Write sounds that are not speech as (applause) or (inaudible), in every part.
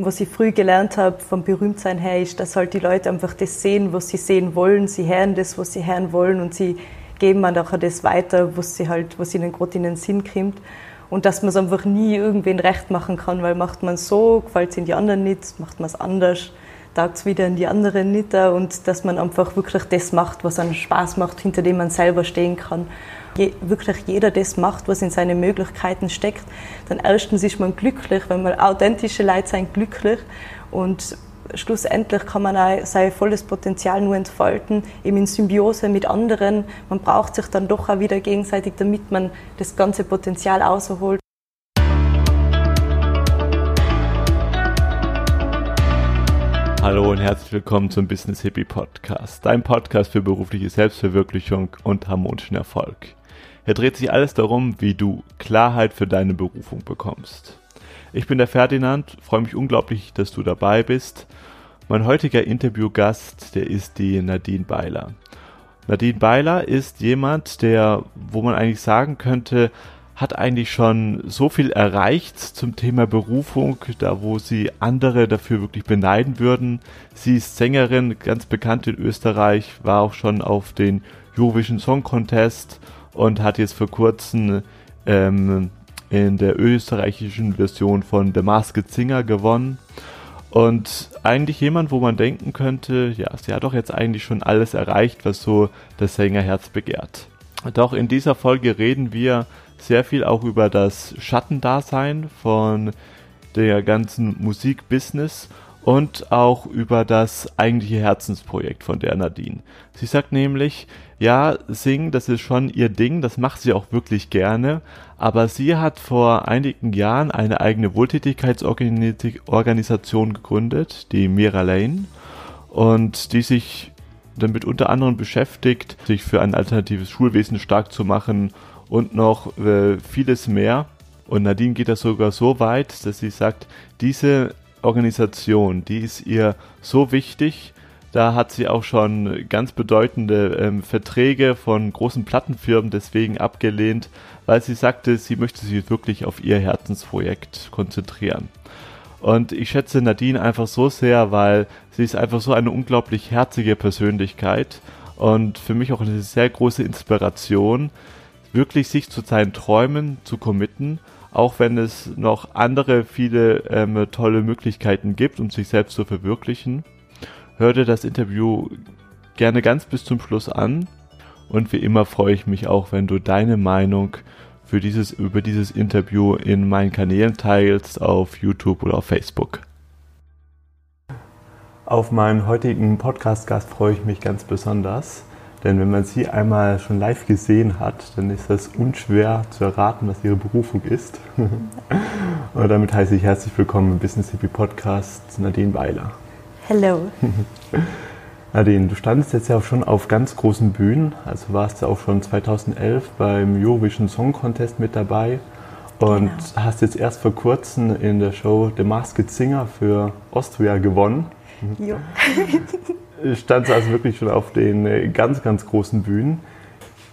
Was ich früh gelernt habe vom Berühmtsein her, ist, dass halt die Leute einfach das sehen, was sie sehen wollen. Sie hören das, was sie hören wollen und sie geben dann auch das weiter, was sie halt, was ihnen gerade in den Sinn kommt. Und dass man es einfach nie irgendwen recht machen kann, weil macht man so, gefällt es in die anderen nicht, macht man es anders, taugt es wieder in die anderen nicht. Und dass man einfach wirklich das macht, was einen Spaß macht, hinter dem man selber stehen kann je, wirklich jeder das macht, was in seine Möglichkeiten steckt, dann erstens ist man glücklich, wenn man authentische Leute sind glücklich und schlussendlich kann man auch sein volles Potenzial nur entfalten, eben in Symbiose mit anderen. Man braucht sich dann doch auch wieder gegenseitig, damit man das ganze Potenzial auserholt. Hallo und herzlich willkommen zum Business Hippie Podcast, dein Podcast für berufliche Selbstverwirklichung und harmonischen Erfolg. Hier dreht sich alles darum, wie du Klarheit für deine Berufung bekommst. Ich bin der Ferdinand, freue mich unglaublich, dass du dabei bist. Mein heutiger Interviewgast, der ist die Nadine Beiler. Nadine Beiler ist jemand, der, wo man eigentlich sagen könnte, hat eigentlich schon so viel erreicht zum Thema Berufung, da wo sie andere dafür wirklich beneiden würden. Sie ist Sängerin, ganz bekannt in Österreich, war auch schon auf den Eurovision Song Contest und hat jetzt vor kurzem ähm, in der österreichischen Version von The Masked Singer gewonnen. Und eigentlich jemand, wo man denken könnte, ja, sie hat doch jetzt eigentlich schon alles erreicht, was so das Sängerherz begehrt. Doch in dieser Folge reden wir sehr viel auch über das Schattendasein von der ganzen Musikbusiness und auch über das eigentliche Herzensprojekt von der Nadine. Sie sagt nämlich, ja, singen, das ist schon ihr Ding, das macht sie auch wirklich gerne, aber sie hat vor einigen Jahren eine eigene Wohltätigkeitsorganisation gegründet, die Mira Lane, und die sich damit unter anderem beschäftigt, sich für ein alternatives Schulwesen stark zu machen und noch äh, vieles mehr. Und Nadine geht das sogar so weit, dass sie sagt, diese Organisation, die ist ihr so wichtig. Da hat sie auch schon ganz bedeutende ähm, Verträge von großen Plattenfirmen deswegen abgelehnt, weil sie sagte, sie möchte sich wirklich auf ihr Herzensprojekt konzentrieren. Und ich schätze Nadine einfach so sehr, weil sie ist einfach so eine unglaublich herzige Persönlichkeit und für mich auch eine sehr große Inspiration, wirklich sich zu seinen Träumen zu committen auch wenn es noch andere viele ähm, tolle Möglichkeiten gibt, um sich selbst zu verwirklichen. Hör dir das Interview gerne ganz bis zum Schluss an. Und wie immer freue ich mich auch, wenn du deine Meinung für dieses, über dieses Interview in meinen Kanälen teilst, auf YouTube oder auf Facebook. Auf meinen heutigen Podcast-Gast freue ich mich ganz besonders. Denn wenn man sie einmal schon live gesehen hat, dann ist das unschwer zu erraten, was ihre Berufung ist. (laughs) Und damit heiße ich herzlich willkommen im Business Hippie Podcast Nadine Weiler. Hello. (laughs) Nadine, du standest jetzt ja auch schon auf ganz großen Bühnen. Also warst du auch schon 2011 beim Eurovision Song Contest mit dabei und genau. hast jetzt erst vor kurzem in der Show The Masked Singer für Austria gewonnen. (laughs) Jo. (laughs) stand also wirklich schon auf den äh, ganz, ganz großen Bühnen.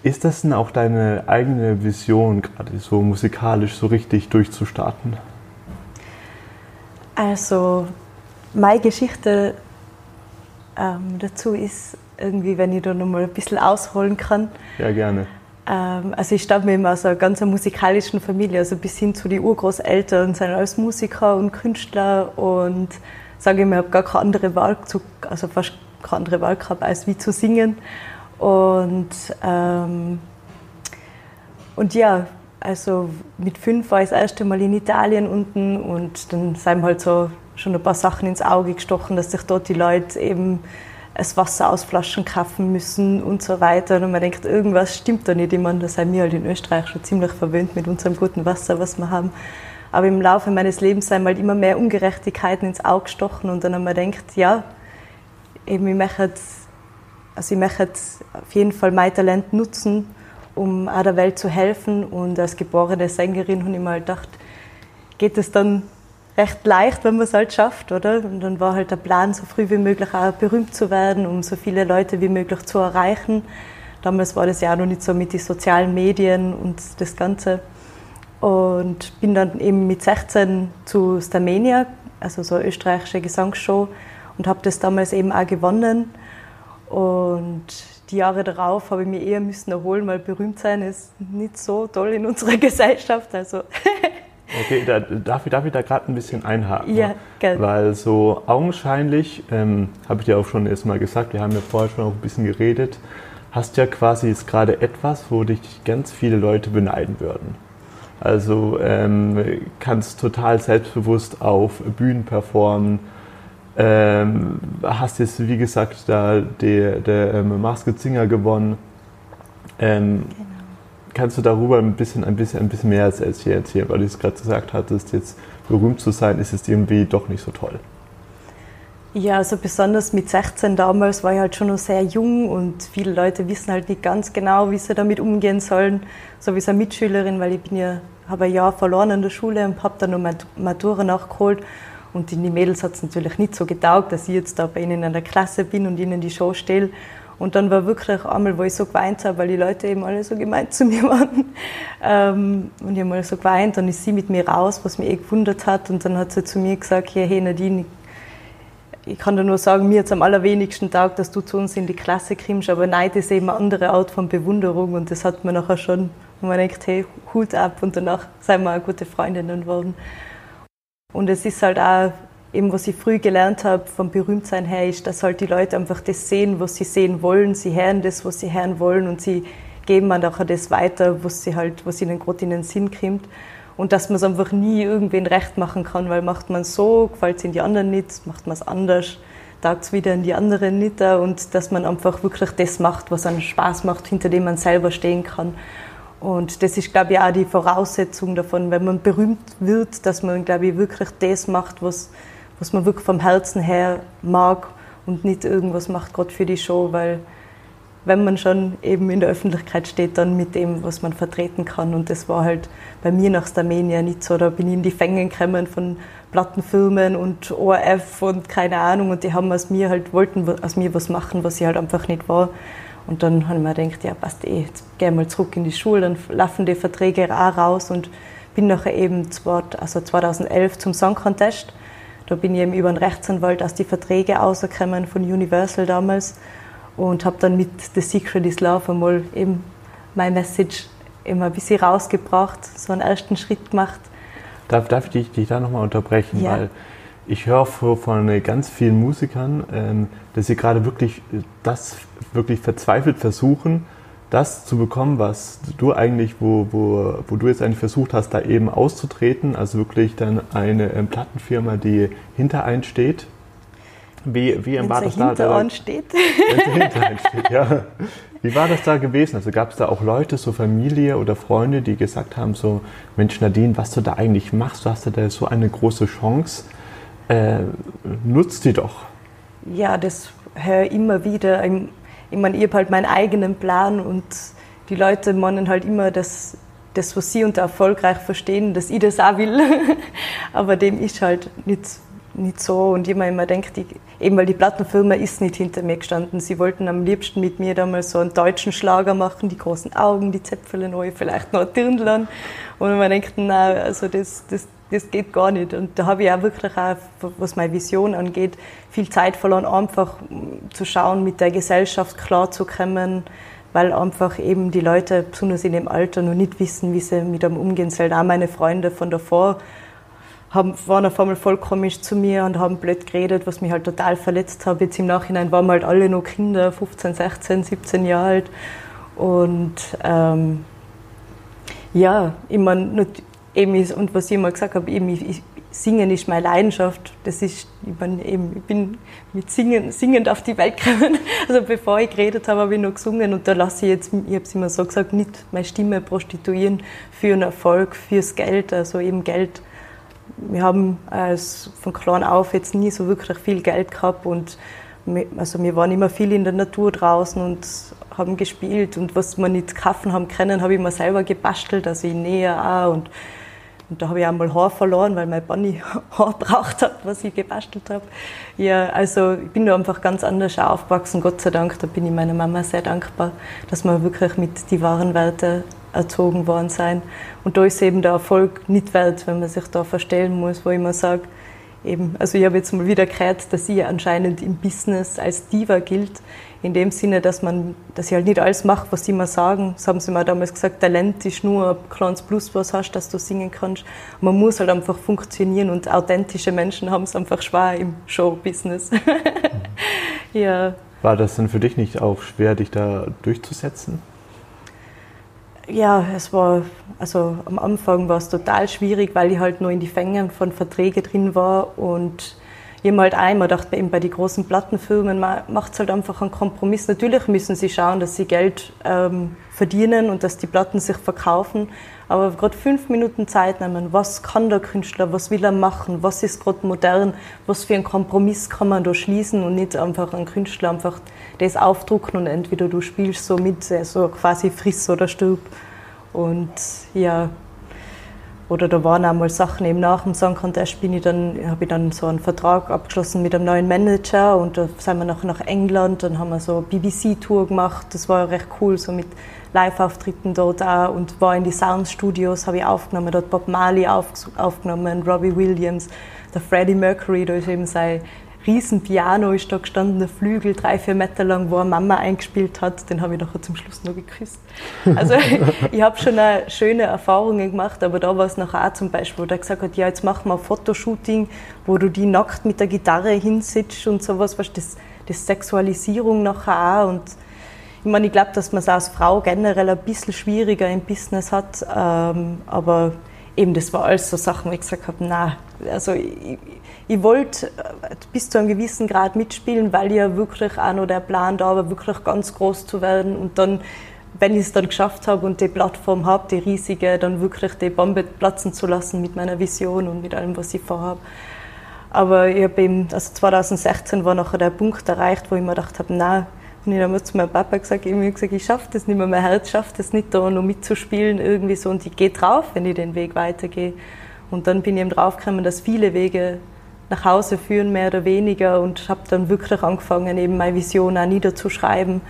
Ist das denn auch deine eigene Vision, gerade so musikalisch so richtig durchzustarten? Also, meine Geschichte ähm, dazu ist irgendwie, wenn ich da nochmal ein bisschen ausholen kann. Ja, gerne. Ähm, also, ich stamme aus einer ganz musikalischen Familie, also bis hin zu den Urgroßeltern sind alles Musiker und Künstler und sage ich mir, ich habe gar keine andere Wahl, also fast keine andere Wahl gehabt, als wie zu singen. Und, ähm, und ja, also mit fünf war ich das erste Mal in Italien unten und dann sind mir halt so schon ein paar Sachen ins Auge gestochen, dass sich dort die Leute eben das Wasser aus Flaschen kaufen müssen und so weiter. Und man denkt, irgendwas stimmt da nicht. Ich meine, da sind wir halt in Österreich schon ziemlich verwöhnt mit unserem guten Wasser, was wir haben. Aber im Laufe meines Lebens sind halt immer mehr Ungerechtigkeiten ins Auge gestochen und dann haben wir gedacht, ja, eben ich möchte, also ich möchte auf jeden Fall mein Talent nutzen, um auch der Welt zu helfen. Und als geborene Sängerin habe ich mir halt gedacht, geht es dann recht leicht, wenn man es halt schafft, oder? Und dann war halt der Plan, so früh wie möglich auch berühmt zu werden, um so viele Leute wie möglich zu erreichen. Damals war das ja auch noch nicht so mit den sozialen Medien und das Ganze. Und bin dann eben mit 16 zu Starmania also so eine österreichische Gesangsshow und habe das damals eben auch gewonnen. Und die Jahre darauf habe ich mich eher müssen erholen, weil berühmt sein ist nicht so toll in unserer (laughs) Gesellschaft. Also (laughs) Okay, da, darf, ich, darf ich da gerade ein bisschen einhaken? Ja, gerne. Weil so augenscheinlich, ähm, habe ich dir auch schon erstmal gesagt, wir haben ja vorher schon auch ein bisschen geredet, hast ja quasi jetzt gerade etwas, wo dich ganz viele Leute beneiden würden. Also ähm, kannst total selbstbewusst auf Bühnen performen, ähm, hast jetzt, wie gesagt, da der, der ähm, Masked Singer gewonnen. Ähm, genau. Kannst du darüber ein bisschen, ein bisschen, ein bisschen mehr erzählen, weil du es gerade gesagt hattest, jetzt berühmt zu sein, ist es irgendwie doch nicht so toll. Ja, also besonders mit 16 damals war ich halt schon noch sehr jung und viele Leute wissen halt nicht ganz genau, wie sie damit umgehen sollen. So wie so eine Mitschülerin, weil ich bin ja, habe ein Jahr verloren in der Schule und habe dann noch Matura nachgeholt. Und die Mädels hat es natürlich nicht so getaugt, dass ich jetzt da bei ihnen in der Klasse bin und ihnen die Show stelle. Und dann war wirklich einmal, wo ich so geweint habe, weil die Leute eben alle so gemeint (laughs) zu mir waren. Ähm, und ich habe mal so geweint, dann ist sie mit mir raus, was mich eh gewundert hat. Und dann hat sie zu mir gesagt, ja, hey Nadine, ich kann dir nur sagen, mir jetzt am allerwenigsten Tag, dass du zu uns in die Klasse kommst, aber Neid ist eben eine andere Art von Bewunderung und das hat man nachher schon, und man denkt, hey, Hut ab und danach sind wir auch gute Freundinnen geworden. Und es ist halt auch, eben was ich früh gelernt habe vom Berühmtsein her, ist, dass halt die Leute einfach das sehen, was sie sehen wollen, sie hören das, was sie hören wollen und sie geben dann auch das weiter, was sie halt, was ihnen gerade in den Sinn kommt. Und dass man es einfach nie irgendwen recht machen kann, weil macht man so, gefällt es in die anderen nicht, macht man es anders, taugt es wieder in die anderen nicht und dass man einfach wirklich das macht, was einen Spaß macht, hinter dem man selber stehen kann. Und das ist, glaube ich, auch die Voraussetzung davon, wenn man berühmt wird, dass man, glaube ich, wirklich das macht, was, was man wirklich vom Herzen her mag und nicht irgendwas macht, gerade für die Show, weil wenn man schon eben in der Öffentlichkeit steht, dann mit dem, was man vertreten kann. Und das war halt bei mir nach Starmania nicht so. Da bin ich in die Fänge gekommen von Plattenfilmen und ORF und keine Ahnung. Und die haben aus mir halt, wollten aus mir was machen, was ich halt einfach nicht war. Und dann habe ich mir gedacht, ja, passt eh, jetzt gehe mal zurück in die Schule, dann laufen die Verträge auch raus und bin nachher eben also 2011 zum Song Contest. Da bin ich eben über einen Rechtsanwalt aus die Verträge rausgekommen von Universal damals und habe dann mit The Secret is Love einmal eben mein Message immer ein bisschen rausgebracht, so einen ersten Schritt gemacht. Darf, darf ich dich, dich da nochmal unterbrechen? Ja. Weil ich höre von ganz vielen Musikern, ähm, dass sie gerade wirklich das wirklich verzweifelt versuchen, das zu bekommen, was du eigentlich, wo, wo, wo du jetzt eigentlich versucht hast, da eben auszutreten, also wirklich dann eine ähm, Plattenfirma, die hinter einen steht, wie, wie war das da? Hinter uns steht. (laughs) hinter uns steht, ja. Wie war das da gewesen? Also gab es da auch Leute, so Familie oder Freunde, die gesagt haben, so Mensch Nadine, was du da eigentlich machst, du hast da so eine große Chance, äh, nutzt die doch. Ja, das höre immer wieder. Ich meine, ich habe halt meinen eigenen Plan und die Leute meinen halt immer, dass das, was sie unter erfolgreich verstehen, dass ich das auch will. (laughs) Aber dem ist halt nicht nicht so. Und ich mir immer denkt, eben weil die Plattenfirma ist nicht hinter mir gestanden. Sie wollten am liebsten mit mir damals so einen deutschen Schlager machen, die großen Augen, die Zäpfele neu, vielleicht noch ein Dirndl Und man denkt, nein, also das, das, das geht gar nicht. Und da habe ich auch wirklich auch, was meine Vision angeht, viel Zeit verloren, einfach zu schauen, mit der Gesellschaft klarzukommen, weil einfach eben die Leute, besonders in dem Alter, noch nicht wissen, wie sie mit einem umgehen sollen. Auch meine Freunde von davor, haben, waren auf einmal voll komisch zu mir und haben blöd geredet, was mich halt total verletzt hat. Jetzt im Nachhinein waren wir halt alle noch Kinder, 15, 16, 17 Jahre alt. Und ähm, ja, ich meine, eben ist, und was ich immer gesagt habe, eben, ich, Singen ist meine Leidenschaft. Das ist, ich, mein, eben, ich bin mit Singen, singend auf die Welt gekommen. (laughs) Also bevor ich geredet habe, habe ich noch gesungen und da lasse ich jetzt, ich habe es immer so gesagt, nicht meine Stimme prostituieren für einen Erfolg, fürs Geld. Also eben Geld wir haben als von klein auf jetzt nie so wirklich viel Geld gehabt und wir, also wir waren immer viel in der Natur draußen und haben gespielt und was wir nicht kaufen haben können, habe ich mir selber gebastelt, also in Nähe auch und, und da habe ich einmal Haar verloren, weil mein Bunny (laughs) Haar braucht hat, was ich gebastelt habe. Ja, also ich bin da einfach ganz anders aufgewachsen, Gott sei Dank, da bin ich meiner Mama sehr dankbar, dass man wirklich mit die wahren Werte erzogen worden sein. Und da ist eben der Erfolg nicht wert, wenn man sich da verstellen muss, wo ich immer sage, eben, also ich habe jetzt mal wieder gehört, dass sie anscheinend im Business als Diva gilt, in dem Sinne, dass man, dass ich halt nicht alles mache, was sie mir sagen. Das haben sie mir damals gesagt, Talent ist nur ein kleines Plus, was hast, dass du singen kannst. Man muss halt einfach funktionieren und authentische Menschen haben es einfach schwer im Showbusiness. (laughs) ja. War das dann für dich nicht auch schwer, dich da durchzusetzen? Ja, es war, also am Anfang war es total schwierig, weil ich halt nur in die Fängen von Verträgen drin war und habe halt einmal gedacht, eben bei den großen Plattenfirmen macht es halt einfach einen Kompromiss. Natürlich müssen sie schauen, dass sie Geld ähm, verdienen und dass die Platten sich verkaufen. Aber gerade fünf Minuten Zeit nehmen, was kann der Künstler, was will er machen, was ist gerade modern, was für einen Kompromiss kann man da schließen und nicht einfach einen Künstler einfach das aufdrucken und entweder du spielst so mit, so quasi friss oder stirb. Und ja, oder da waren auch mal Sachen eben nach dem Song Contest bin ich dann, habe ich dann so einen Vertrag abgeschlossen mit einem neuen Manager und da sind wir nachher nach England, dann haben wir so BBC-Tour gemacht, das war recht cool, so mit Live-Auftritten dort auch und war in die Soundstudios, habe ich aufgenommen, dort Bob Marley auf, aufgenommen, Robbie Williams, der Freddie Mercury, da ist eben sein riesen Piano ist da gestanden, der Flügel, drei, vier Meter lang, wo eine Mama eingespielt hat. Den habe ich nachher zum Schluss noch geküsst. (laughs) Also ich habe schon eine schöne Erfahrungen gemacht, aber da war es nachher auch zum Beispiel, wo der gesagt hat, ja, jetzt machen wir ein Fotoshooting, wo du die nackt mit der Gitarre hinsitzt und sowas, weißt, das, das Sexualisierung nachher auch und ich meine, ich glaube, dass man es als Frau generell ein bisschen schwieriger im Business hat, ähm, aber eben das war alles so Sachen, wo ich gesagt habe, na, also ich, ich wollte äh, bis zu einem gewissen Grad mitspielen, weil ja wirklich auch noch der Plan da war, wirklich ganz groß zu werden und dann wenn ich es dann geschafft habe und die Plattform habe, die riesige, dann wirklich die Bombe platzen zu lassen mit meiner Vision und mit allem, was ich vorhabe. Aber ich habe eben, also 2016 war nachher der Punkt erreicht, wo ich mir gedacht habe, nein, und ich habe zu meinem Papa gesagt, ich gesagt, ich schaffe das nicht mehr, mein Herz schafft es nicht, da noch mitzuspielen irgendwie so und ich gehe drauf, wenn ich den Weg weitergehe. Und dann bin ich eben draufgekommen, dass viele Wege nach Hause führen, mehr oder weniger. Und habe dann wirklich angefangen, eben meine Vision auch niederzuschreiben,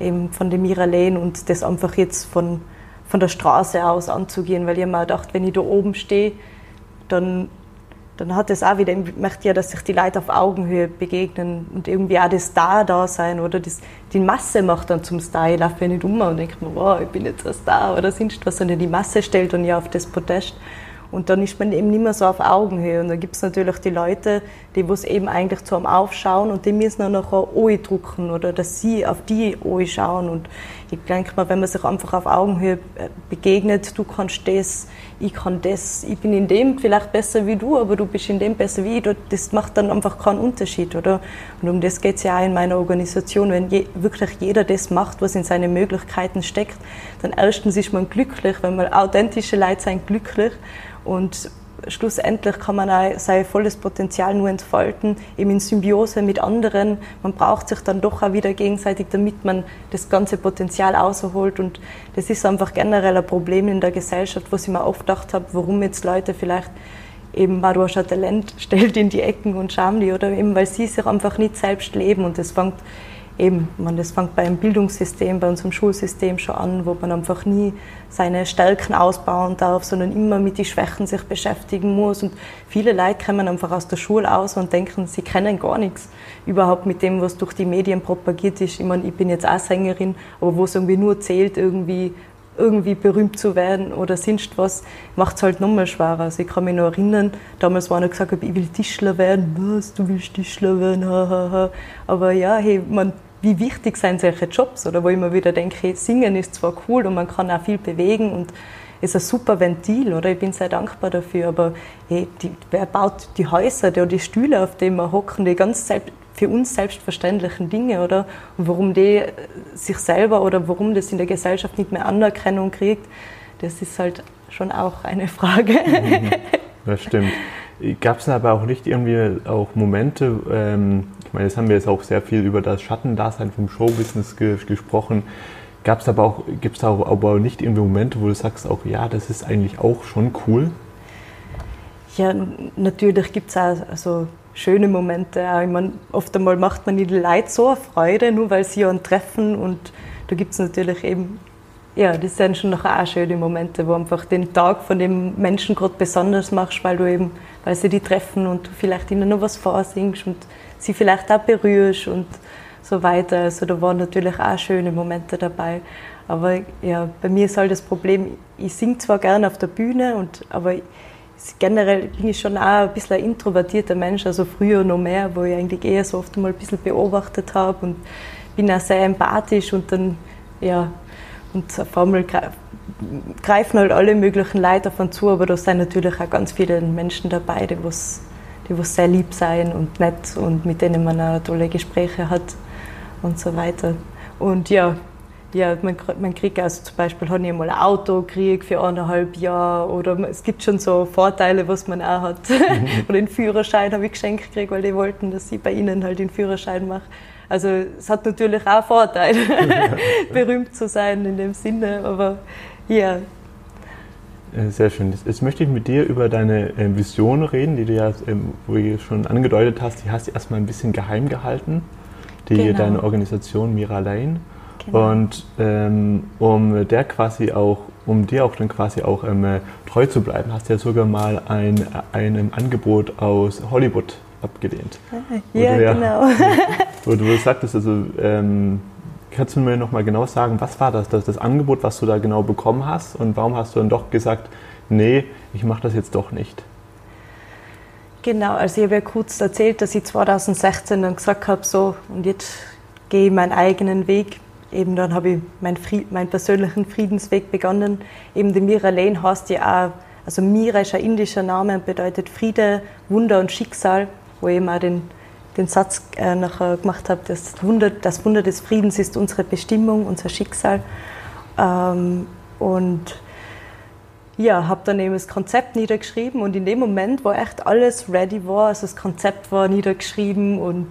eben von dem Miralen und das einfach jetzt von, von der Straße aus anzugehen, weil ich mir gedacht, wenn ich da oben stehe, dann, dann hat es auch wieder, ich möchte ja, dass sich die Leute auf Augenhöhe begegnen und irgendwie auch das Star da sein oder das, die Masse macht dann zum Star. Ich laufe ja nicht um und denke mir, wow, ich bin jetzt ein Star oder sonst was, sondern die Masse stellt dann ja auf das Podest. Und dann ist man eben nicht mehr so auf Augenhöhe. Und dann gibt es natürlich die Leute, die es eben eigentlich zu einem aufschauen und die müssen dann nachher Ohi drucken oder dass sie auf die Ohi schauen. Und ich denke mal, wenn man sich einfach auf Augenhöhe äh, begegnet, du kannst das, ich kann das, ich bin in dem vielleicht besser wie du, aber du bist in dem besser wie ich, das macht dann einfach keinen Unterschied, oder? Und um das geht es ja auch in meiner Organisation. Wenn je, wirklich jeder das macht, was in seinen Möglichkeiten steckt, dann erstens ist man glücklich, wenn man authentische Leute sind glücklich und schlussendlich kann man auch sein volles Potenzial nur entfalten, eben in Symbiose mit anderen. Man braucht sich dann doch auch wieder gegenseitig, damit man das ganze Potenzial außerholt. Und das ist einfach generell ein Problem in der Gesellschaft, wo ich mir oft gedacht habe, warum jetzt Leute vielleicht eben, weil du hast ein Talent, (laughs) stellt in die Ecken und schauen die, oder eben, weil sie sich einfach nicht selbst leben. Und das fängt eben, man, das fängt beim Bildungssystem, bei unserem Schulsystem schon an, wo man einfach nie seine Stärken ausbauen darf, sondern immer mit den Schwächen sich beschäftigen muss. Und viele Leute kommen einfach aus der Schule aus und denken, sie kennen gar nichts überhaupt mit dem, was durch die Medien propagiert ist. Ich meine, ich bin jetzt auch Sängerin, aber wo es irgendwie nur zählt, irgendwie irgendwie berühmt zu werden oder sonst was, macht es halt nochmal schwerer. Also ich kann mich noch erinnern, damals war einer gesagt, ich will Tischler werden. Was, du willst Tischler werden? Ha, ha, ha. Aber ja, hey, man wie wichtig sind solche Jobs oder wo ich mir wieder denke, singen ist zwar cool und man kann auch viel bewegen und ist ein super Ventil oder ich bin sehr dankbar dafür, aber hey, die, wer baut die Häuser oder die Stühle, auf denen wir hocken, die ganz für uns selbstverständlichen Dinge oder und warum die sich selber oder warum das in der Gesellschaft nicht mehr Anerkennung kriegt, das ist halt schon auch eine Frage. Mhm. Das stimmt. (laughs) Gab es aber auch nicht irgendwie auch Momente, ähm, ich meine, jetzt haben wir jetzt auch sehr viel über das Schattendasein vom Showbusiness ge gesprochen. Gab es aber auch, gibt es auch aber nicht irgendwie Momente, wo du sagst auch, ja, das ist eigentlich auch schon cool? Ja, natürlich gibt es auch also schöne Momente. Ich meine, oft einmal macht man die Leute so eine Freude, nur weil sie einen treffen und da gibt es natürlich eben ja, das sind schon noch auch schöne Momente, wo einfach den Tag von dem Menschen gerade besonders machst, weil du eben weil sie die treffen und du vielleicht ihnen noch was vorsingst und sie vielleicht auch berührst und so weiter. Also da waren natürlich auch schöne Momente dabei. Aber ja, bei mir ist halt das Problem, ich singe zwar gerne auf der Bühne, und, aber generell bin ich schon auch ein bisschen ein introvertierter Mensch, also früher noch mehr, wo ich eigentlich eher so oft mal ein bisschen beobachtet habe und bin auch sehr empathisch und dann, ja, und auf einmal greifen halt alle möglichen Leute davon zu, aber da sind natürlich auch ganz viele Menschen dabei, die was, die was sehr lieb sein und nett und mit denen man auch tolle Gespräche hat und so weiter. Und ja, ja, man, man kriegt also zum Beispiel, habe ich mal ein Auto gekriegt für eineinhalb Jahre oder es gibt schon so Vorteile, was man auch hat. (laughs) oder den Führerschein habe ich geschenkt gekriegt, weil die wollten, dass ich bei ihnen halt den Führerschein mache. Also es hat natürlich auch Vorteile, (laughs) berühmt zu sein in dem Sinne, aber ja. Äh, sehr schön. Jetzt möchte ich mit dir über deine äh, Vision reden, die du ja, ähm, wo du schon angedeutet hast, die hast du erstmal ein bisschen geheim gehalten, die genau. deine Organisation Mira Lane. Genau. Und ähm, um der quasi auch, um dir auch dann quasi auch ähm, treu zu bleiben, hast du ja sogar mal ein, ein Angebot aus Hollywood abgelehnt. Ja, ja, genau. (laughs) Wo du sagtest, also ähm, kannst du mir nochmal genau sagen, was war das, das, das Angebot, was du da genau bekommen hast und warum hast du dann doch gesagt, nee, ich mache das jetzt doch nicht? Genau, also ich habe ja kurz erzählt, dass ich 2016 dann gesagt habe, so und jetzt gehe ich meinen eigenen Weg eben dann habe ich meinen, Fried, meinen persönlichen Friedensweg begonnen. Eben die Mira Lane heißt ja auch, also Mira ist ein indischer Name und bedeutet Friede, Wunder und Schicksal, wo ich eben auch den, den Satz äh, nachher gemacht habe, das Wunder, das Wunder des Friedens ist unsere Bestimmung, unser Schicksal. Ähm, und ja, habe dann eben das Konzept niedergeschrieben und in dem Moment, wo echt alles ready war, also das Konzept war niedergeschrieben und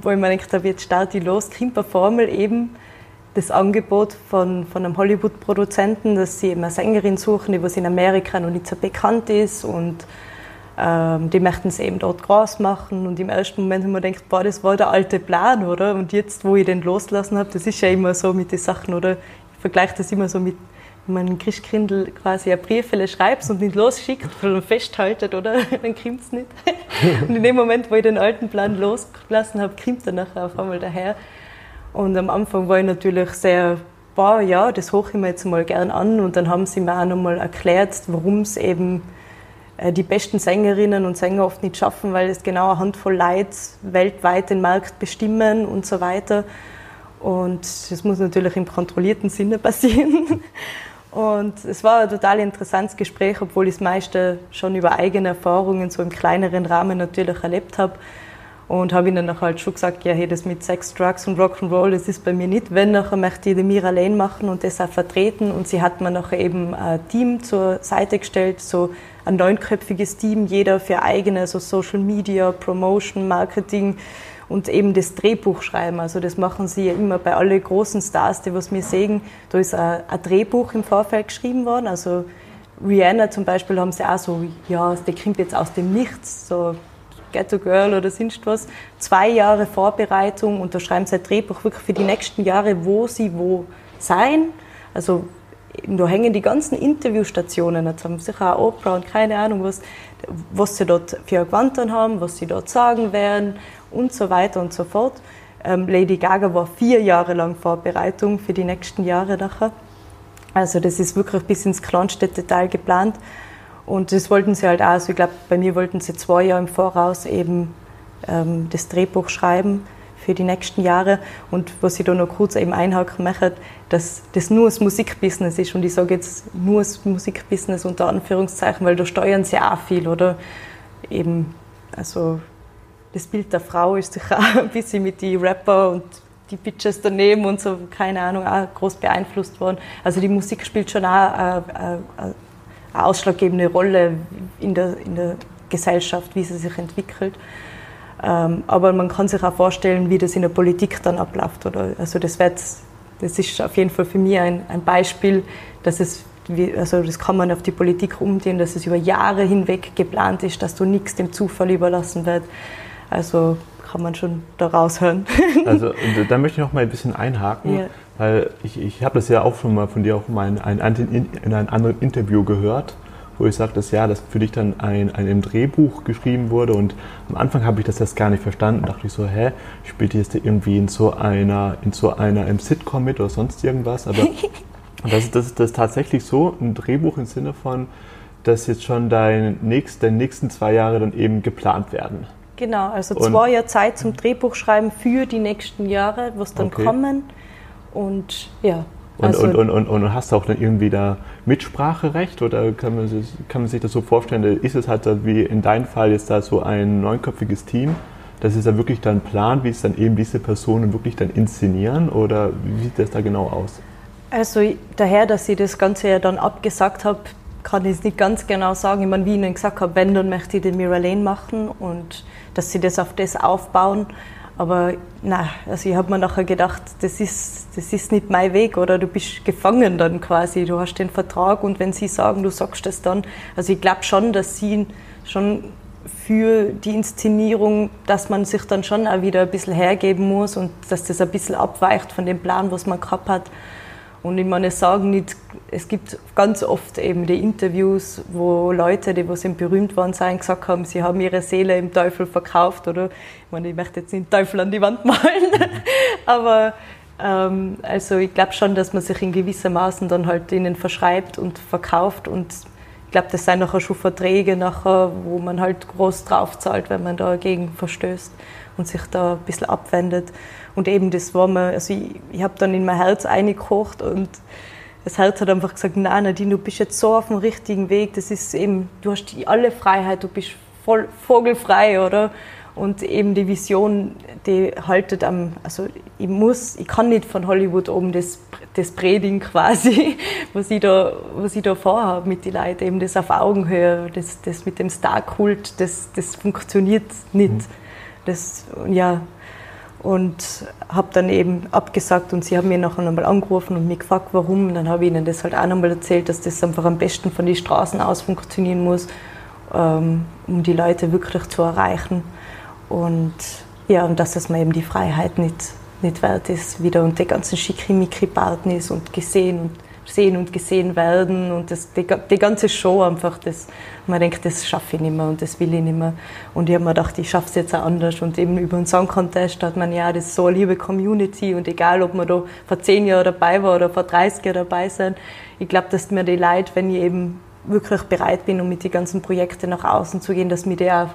wo ich mir gedacht habe, jetzt starte ich los, kommt eine Formel eben das Angebot von, von einem Hollywood-Produzenten, dass sie eben eine Sängerin suchen, die was in Amerika noch nicht so bekannt ist und ähm, die möchten es eben dort groß machen und im ersten Moment haben wir gedacht, boah, das war der alte Plan, oder? Und jetzt, wo ich den loslassen habe, das ist ja immer so mit den Sachen, oder? Ich vergleiche das immer so mit, wenn man Christkindl quasi ein Brief schreibt und nicht losschickt und festhaltet, oder? (laughs) Dann kommt es nicht. (laughs) Und in dem Moment, wo ich den alten Plan losgelassen habe, kommt er nachher auf einmal daher. Und am Anfang war ich natürlich sehr, boah, ja, das hoche ich mir jetzt mal gern an. Und dann haben sie mir auch nochmal erklärt, warum es eben die besten Sängerinnen und Sänger oft nicht schaffen, weil es genau eine Handvoll Leute weltweit den Markt bestimmen und so weiter. Und das muss natürlich im kontrollierten Sinne (laughs) passieren. Und es war ein total interessantes Gespräch, obwohl ich das meiste schon über eigene Erfahrungen so im kleineren Rahmen natürlich erlebt habe. Und habe ihnen dann halt schon gesagt, ja, hey, das mit Sex, Drugs und Rock'n'Roll, das ist bei mir nicht. Wenn, nachher möchte ich die Mira Lane machen und das auch vertreten. Und sie hat mir nachher eben ein Team zur Seite gestellt, so ein neunköpfiges Team, jeder für eigene, so Social Media, Promotion, Marketing und eben das Drehbuch schreiben. Also das machen sie ja immer bei allen großen Stars, die was wir sehen. Da ist ein, ein Drehbuch im Vorfeld geschrieben worden. Also Rihanna zum Beispiel haben sie auch so, ja, der kommt jetzt aus dem Nichts, so Ghetto Girl oder sonst was, zwei Jahre Vorbereitung und da schreiben sie ein Drehbuch wirklich für die nächsten Jahre, wo sie wo sein. Also da hängen die ganzen Interviewstationen, jetzt haben sicher auch Oprah und keine Ahnung, was, was sie dort für Quanten haben, was sie dort sagen werden und so weiter und so fort. Ähm, Lady Gaga war vier Jahre lang Vorbereitung für die nächsten Jahre nachher. Also das ist wirklich bis ins kleinste Detail geplant. Und das wollten sie halt auch. Also ich glaube, bei mir wollten sie zwei Jahre im Voraus eben ähm, das Drehbuch schreiben für die nächsten Jahre. Und was ich da noch kurz eben einhaken möchte, dass das nur das Musikbusiness ist. Und ich sage jetzt nur das Musikbusiness unter Anführungszeichen, weil da steuern sie auch viel, oder? Eben, also das Bild der Frau ist sicher auch ein bisschen mit den Rapper und die Bitches daneben und so, keine Ahnung, auch groß beeinflusst worden. Also die Musik spielt schon auch eine, eine, eine eine ausschlaggebende Rolle in der, in der Gesellschaft, wie sie sich entwickelt. Ähm, aber man kann sich auch vorstellen, wie das in der Politik dann abläuft. Oder? Also das, wird, das ist auf jeden Fall für mich ein, ein Beispiel, dass es also das kann man auf die Politik umgehen, dass es über Jahre hinweg geplant ist, dass du nichts dem Zufall überlassen wird. Also kann man schon daraus hören. Also (laughs) da möchte ich noch mal ein bisschen einhaken. Ja. Weil ich, ich habe das ja auch schon mal von dir auch mal in, ein, in ein anderes Interview gehört, wo ich sagte, dass ja, dass für dich dann ein, ein Drehbuch geschrieben wurde und am Anfang habe ich das erst gar nicht verstanden, dachte ich so, hä, spielt jetzt irgendwie in so einer, in so einer im Sitcom mit oder sonst irgendwas, aber (laughs) das, das, das ist tatsächlich so, ein Drehbuch im Sinne von, dass jetzt schon dein nächst, deine nächsten zwei Jahre dann eben geplant werden. Genau, also zwei Jahre Zeit zum Drehbuchschreiben für die nächsten Jahre, was dann okay. kommen. Und ja. Und, also und, und, und, und, hast du auch dann irgendwie da Mitspracherecht oder kann man, sich, kann man sich das so vorstellen? Ist es halt wie in deinem Fall jetzt da so ein neunköpfiges Team? Das ist ja wirklich dann Plan, wie es dann eben diese Personen wirklich dann inszenieren oder wie sieht das da genau aus? Also daher, dass ich das Ganze ja dann abgesagt habe, kann ich es nicht ganz genau sagen. Ich meine, wie ich Ihnen gesagt habe, wenn, dann möchte ich den Lane machen und dass sie das auf das aufbauen. Aber nein, also ich habe mir nachher gedacht, das ist, das ist nicht mein Weg oder du bist gefangen dann quasi. Du hast den Vertrag und wenn sie sagen, du sagst das dann. Also ich glaube schon, dass sie schon für die Inszenierung, dass man sich dann schon auch wieder ein bisschen hergeben muss und dass das ein bisschen abweicht von dem Plan, was man gehabt hat. Und ich meine, sagen nicht, es gibt ganz oft eben die Interviews, wo Leute, die was berühmt waren, sein, gesagt haben, sie haben ihre Seele im Teufel verkauft. Oder ich meine, ich möchte jetzt nicht den Teufel an die Wand (laughs) malen, aber ähm, also ich glaube schon, dass man sich in gewisser Maßen dann halt ihnen verschreibt und verkauft und ich glaube, das sind nachher schon Verträge, nachher, wo man halt groß drauf zahlt, wenn man dagegen verstößt und sich da ein bisschen abwendet. Und eben das war mir, also ich, ich habe dann in mein Herz eingekocht und das Herz hat einfach gesagt, nein Nadine, du bist jetzt so auf dem richtigen Weg, das ist eben, du hast die, alle Freiheit, du bist voll vogelfrei, oder? Und eben die Vision, die haltet am, also ich muss, ich kann nicht von Hollywood oben das, das predigen (laughs) quasi, was ich da, was ich da vorhabe mit den Leuten, eben das auf Augenhöhe, das, das mit dem Star-Kult, das, das funktioniert nicht. Mhm. Das, ja, und habe dann eben abgesagt und sie haben mir nachher nochmal angerufen und mich gefragt, warum. Und dann habe ich ihnen das halt auch nochmal erzählt, dass das einfach am besten von den Straßen aus funktionieren muss, ähm, um die Leute wirklich zu erreichen. Und ja, und dass es mir eben die Freiheit nicht, nicht wert ist, wieder und die ganzen Schickimicki-Partys und gesehen und sehen und gesehen werden und das, die, die ganze Show einfach, das, man denkt, das schaffe ich nicht mehr und das will ich nicht mehr. Und ich habe mir gedacht, ich schaffe es jetzt auch anders. Und eben über einen Song Contest hat man ja, das ist so eine liebe Community und egal, ob man da vor zehn Jahren dabei war oder vor 30 Jahren dabei sein, ich glaube, dass mir die Leute, wenn ich eben wirklich bereit bin, um mit den ganzen Projekten nach außen zu gehen, dass mir die auch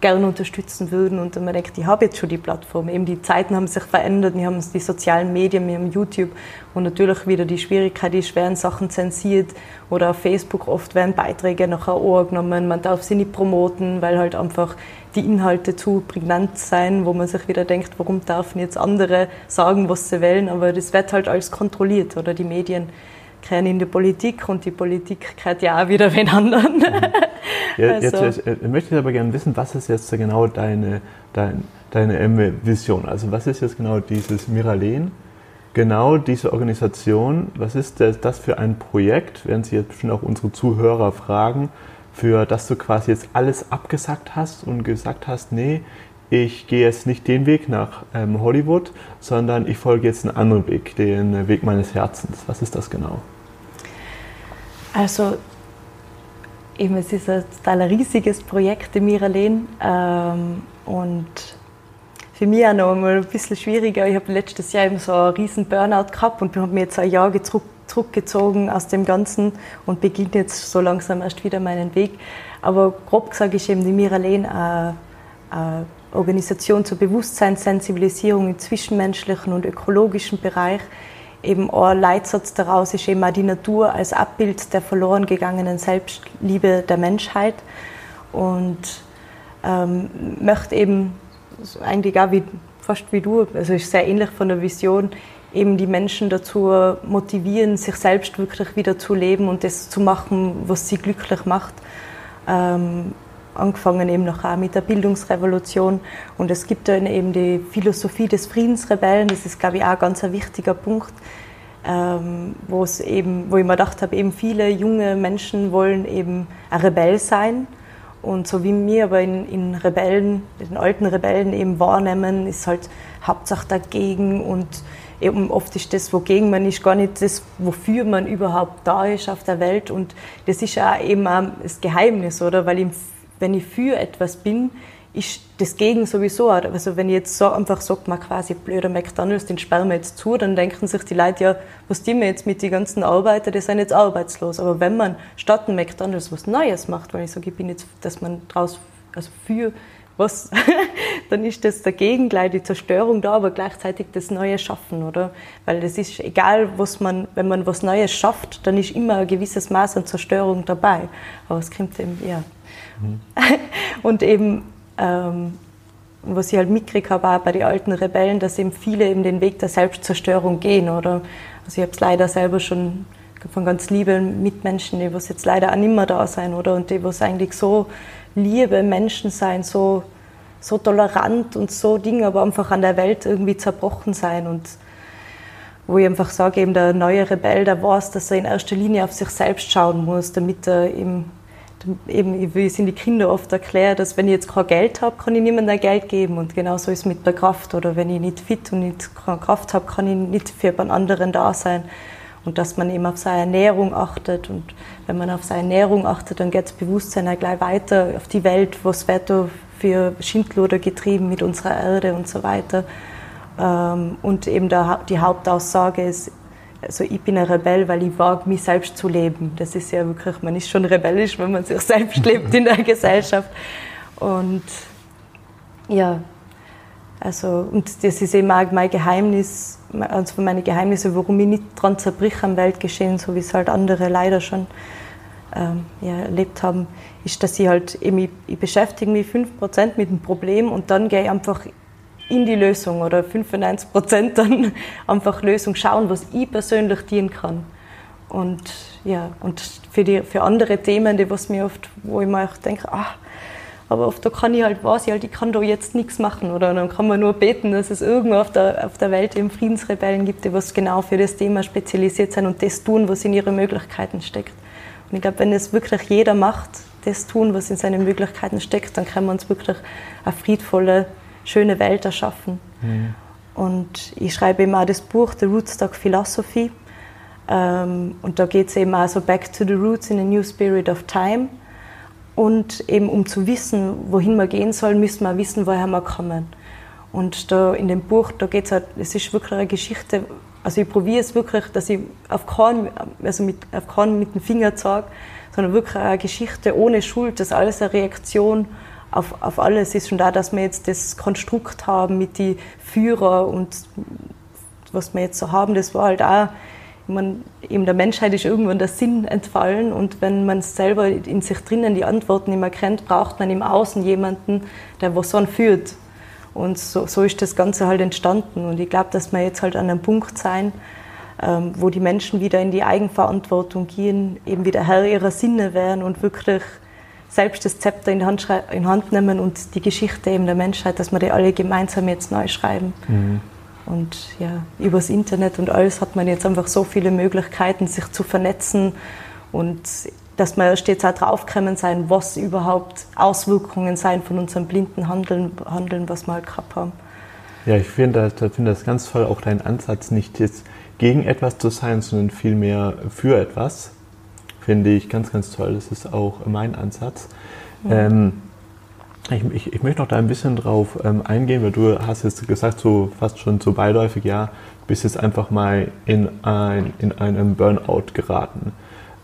gerne unterstützen würden. Und man denkt, ich habe jetzt schon die Plattform. Eben die Zeiten haben sich verändert, wir haben die sozialen Medien, wir haben YouTube und natürlich wieder die Schwierigkeit ist, werden Sachen zensiert oder auf Facebook oft werden Beiträge nachher angenommen, man darf sie nicht promoten, weil halt einfach die Inhalte zu prägnant sein, wo man sich wieder denkt, warum dürfen jetzt andere sagen, was sie wollen, aber das wird halt alles kontrolliert oder die Medien kehren in die Politik und die Politik kehrt ja auch wieder wen anderen. Ja, (laughs) also. Jetzt möchte ich aber gerne wissen, was ist jetzt genau deine, dein, deine Vision? Also was ist jetzt genau dieses Miralen? Genau diese Organisation, was ist das für ein Projekt, werden Sie jetzt bestimmt auch unsere Zuhörer fragen, für das du quasi jetzt alles abgesagt hast und gesagt hast, nee, ich gehe jetzt nicht den Weg nach ähm, Hollywood, sondern ich folge jetzt einen anderen Weg, den Weg meines Herzens. Was ist das genau? Also eben, es ist ein total riesiges Projekt, die Miralen. Ähm, und für mich auch noch mal ein bisschen schwieriger. Ich habe letztes Jahr eben so einen riesen Burnout gehabt und habe mich jetzt ein Jahr zurück, zurückgezogen aus dem Ganzen und beginne jetzt so langsam erst wieder meinen Weg. Aber grob gesagt ist eben die Miralen eine, eine Organisation zur Bewusstseinssensibilisierung im zwischenmenschlichen und ökologischen Bereich, eben ein Leitsatz daraus ist eben auch die Natur als Abbild der verloren gegangenen Selbstliebe der Menschheit und ähm, möchte eben eigentlich auch wie, fast wie du, also ist sehr ähnlich von der Vision, eben die Menschen dazu motivieren, sich selbst wirklich wieder zu leben und das zu machen, was sie glücklich macht. Ähm, angefangen eben noch auch mit der Bildungsrevolution. Und es gibt dann eben die Philosophie des Friedensrebellen, das ist, glaube ich, auch ein ganz wichtiger Punkt, ähm, wo es eben, wo ich mir gedacht habe, eben viele junge Menschen wollen eben ein Rebell sein. Und so wie wir aber in, in Rebellen, den alten Rebellen eben wahrnehmen, ist halt Hauptsache dagegen und eben oft ist das, wogegen man ist, gar nicht das, wofür man überhaupt da ist auf der Welt. Und das ist ja eben auch das Geheimnis, oder? Weil ich, wenn ich für etwas bin, ist das Gegen sowieso. Also wenn ich jetzt so einfach sage, man quasi blöder McDonalds, den sperren wir jetzt zu, dann denken sich die Leute ja, was die mir jetzt mit den ganzen Arbeiter, die sind jetzt arbeitslos. Aber wenn man statt ein McDonalds was Neues macht, weil ich sage, ich bin jetzt, dass man draus, also für was, (laughs) dann ist das dagegen gleich die Zerstörung da, aber gleichzeitig das Neue schaffen, oder? Weil das ist egal, was man, wenn man was Neues schafft, dann ist immer ein gewisses Maß an Zerstörung dabei. Aber es kommt eben, ja. Mhm. (laughs) Und eben, ähm, was ich halt mitgekriegt habe, auch bei den alten Rebellen, dass eben viele eben den Weg der Selbstzerstörung gehen, oder? Also ich habe es leider selber schon von ganz lieben Mitmenschen, die was jetzt leider auch nicht mehr da sein, oder? Und die was eigentlich so liebe Menschen sein, so, so tolerant und so Dinge, aber einfach an der Welt irgendwie zerbrochen sein und wo ich einfach sage, eben der neue Rebell, der weiß, dass er in erster Linie auf sich selbst schauen muss, damit er eben, eben wie es in die Kinder oft erklärt, dass wenn ich jetzt kein Geld habe, kann ich niemandem Geld geben und genauso ist es mit der Kraft oder wenn ich nicht fit und nicht keine Kraft habe, kann ich nicht für einen anderen da sein und dass man eben auf seine Ernährung achtet. Und wenn man auf seine Ernährung achtet, dann geht das Bewusstsein auch gleich weiter auf die Welt, was wird da für Schindluder getrieben mit unserer Erde und so weiter. Ähm, und eben die Hauptaussage ist, also ich bin ein Rebell, weil ich wage, mich selbst zu leben. Das ist ja wirklich, man ist schon rebellisch, wenn man sich (laughs) selbst lebt in der Gesellschaft. Und ja, also, und das ist eben auch mein Geheimnis, eines von meinen Geheimnissen, warum ich nicht dran zerbrich am Weltgeschehen, so wie es halt andere leider schon ähm, ja, erlebt haben, ist, dass ich halt eben, ich, ich beschäftige mich 5% mit dem Problem und dann gehe ich einfach in die Lösung oder 95% dann (laughs) einfach Lösung schauen, was ich persönlich dienen kann. Und ja, und für, die, für andere Themen, die was mir oft, wo ich mir auch denke, ach, aber oft da kann ich halt, weiß ich halt, ich kann da jetzt nichts machen. Oder dann kann man nur beten, dass es irgendwo auf der, auf der Welt eben Friedensrebellen gibt, die was genau für das Thema spezialisiert sind und das tun, was in ihre Möglichkeiten steckt. Und ich glaube, wenn es wirklich jeder macht, das tun, was in seinen Möglichkeiten steckt, dann kann man uns wirklich eine friedvolle, schöne Welt erschaffen. Mhm. Und ich schreibe eben auch das Buch The Rootstock Philosophy. Ähm, und da geht es eben auch so back to the roots in a new spirit of time. Und eben um zu wissen, wohin wir gehen sollen, müssen wir wissen, woher wir kommen. Und da in dem Buch, da geht es halt, es ist wirklich eine Geschichte, also ich probiere es wirklich, dass ich auf keinen, also mit, auf keinen mit dem Finger zeige, sondern wirklich eine Geschichte ohne Schuld, dass alles eine Reaktion auf, auf alles ist. Und da, dass wir jetzt das Konstrukt haben mit den Führer und was wir jetzt so haben, das war halt auch man, eben der Menschheit ist irgendwann der Sinn entfallen und wenn man selber in sich drinnen die Antworten immer kennt, braucht man im Außen jemanden, der was so führt. Und so, so ist das Ganze halt entstanden. Und ich glaube, dass wir jetzt halt an einem Punkt sein, ähm, wo die Menschen wieder in die Eigenverantwortung gehen, eben wieder Herr ihrer Sinne werden und wirklich selbst das Zepter in die Hand, in Hand nehmen und die Geschichte eben der Menschheit, dass wir die alle gemeinsam jetzt neu schreiben. Mhm. Und ja, übers Internet und alles hat man jetzt einfach so viele Möglichkeiten, sich zu vernetzen und dass man jetzt auch draufgekommen sein, was überhaupt Auswirkungen sein von unserem blinden Handeln, Handeln was wir halt gehabt haben. Ja, ich finde das, find das ganz toll, auch dein Ansatz, nicht jetzt gegen etwas zu sein, sondern vielmehr für etwas. Finde ich ganz, ganz toll. Das ist auch mein Ansatz. Mhm. Ähm, ich, ich, ich, möchte noch da ein bisschen drauf ähm, eingehen, weil du hast jetzt gesagt, so fast schon so beiläufig, ja, bist jetzt einfach mal in, ein, in einen Burnout geraten.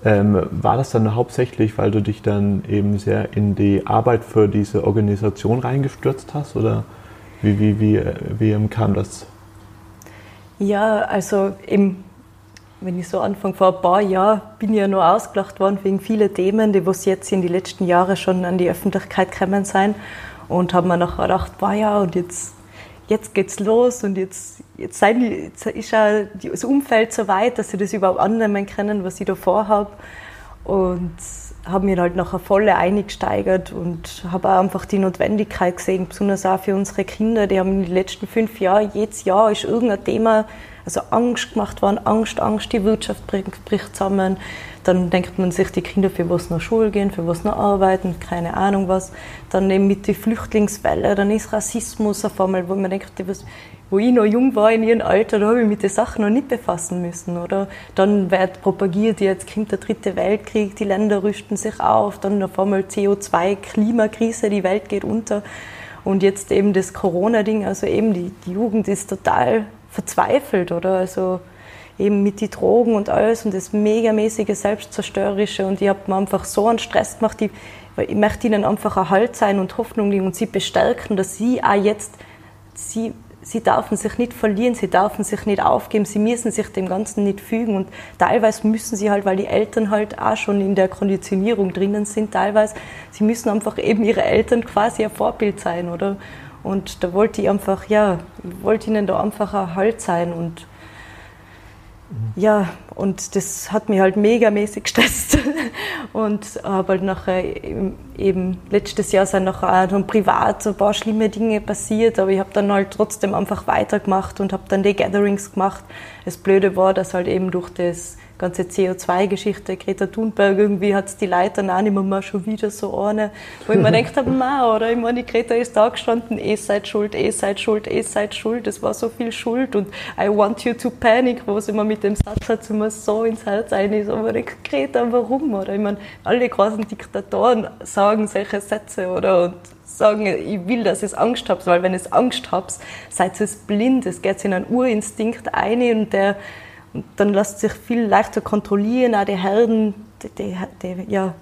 Ähm, war das dann hauptsächlich, weil du dich dann eben sehr in die Arbeit für diese Organisation reingestürzt hast oder wie, wie, wie, wie kam das? Ja, also im wenn ich so anfange, vor ein paar Jahren bin ich ja nur ausgelacht worden wegen vieler Themen, die was jetzt in den letzten Jahren schon an die Öffentlichkeit gekommen sind. Und habe mir nachher gedacht, boah ja, und jetzt, jetzt geht's los und jetzt, jetzt, die, jetzt ist ja das Umfeld so weit, dass sie das überhaupt annehmen können, was ich da vorhabe. Und habe mir halt nachher voll eingesteigert und habe auch einfach die Notwendigkeit gesehen, besonders auch für unsere Kinder, die haben in den letzten fünf Jahren, jedes Jahr ist irgendein Thema also Angst gemacht worden, Angst, Angst, die Wirtschaft bricht zusammen. Dann denkt man sich, die Kinder, für was noch Schule gehen, für was noch arbeiten, keine Ahnung was. Dann eben mit der Flüchtlingswelle, dann ist Rassismus auf einmal, wo man denkt, was, wo ich noch jung war in ihrem Alter, da habe ich mit den Sachen noch nicht befassen müssen. Oder dann wird propagiert, jetzt kommt der dritte Weltkrieg, die Länder rüsten sich auf, dann auf einmal CO2, Klimakrise, die Welt geht unter. Und jetzt eben das Corona-Ding, also eben die, die Jugend ist total verzweifelt, oder? Also eben mit den Drogen und alles und das megamäßige Selbstzerstörerische. Und ich habe mir einfach so einen Stress gemacht, ich, ich möchte ihnen einfach ein Halt sein und Hoffnung geben und sie bestärken, dass sie auch jetzt, sie sie dürfen sich nicht verlieren, sie dürfen sich nicht aufgeben, sie müssen sich dem Ganzen nicht fügen und teilweise müssen sie halt, weil die Eltern halt auch schon in der Konditionierung drinnen sind, teilweise, sie müssen einfach eben ihre Eltern quasi ein Vorbild sein, oder? Und da wollte ich einfach, ja, wollte ihnen da einfach ein Halt sein und ja, und das hat mich halt megamäßig gestresst. (laughs) Und habe halt nachher eben, letztes Jahr sind nachher auch privat so ein paar schlimme Dinge passiert, aber ich habe dann halt trotzdem einfach weitergemacht und habe dann die Gatherings gemacht. Das Blöde war, dass halt eben durch das ganze CO2-Geschichte, Greta Thunberg, irgendwie hat es die Leute dann auch nicht mehr schon wieder so eine, wo ich mir (laughs) gedacht habe, ma, oder? Ich meine, die Greta ist da gestanden, eh seid schuld, eh seid schuld, eh seid schuld, es war so viel Schuld und I want you to panic, wo sie immer mit dem Satz hat, immer so ins Herz ein ist, aber ich Greta, warum, oder? Ich meine, alle großen Diktatoren sagen solche Sätze, oder? Und sagen, ich will, dass ihr Angst habt, weil wenn ihr Angst habt, seid ihr blind, es geht in einen Urinstinkt ein und der und dann lässt sich viel leichter kontrollieren, auch die Herden, die, die, die, ja.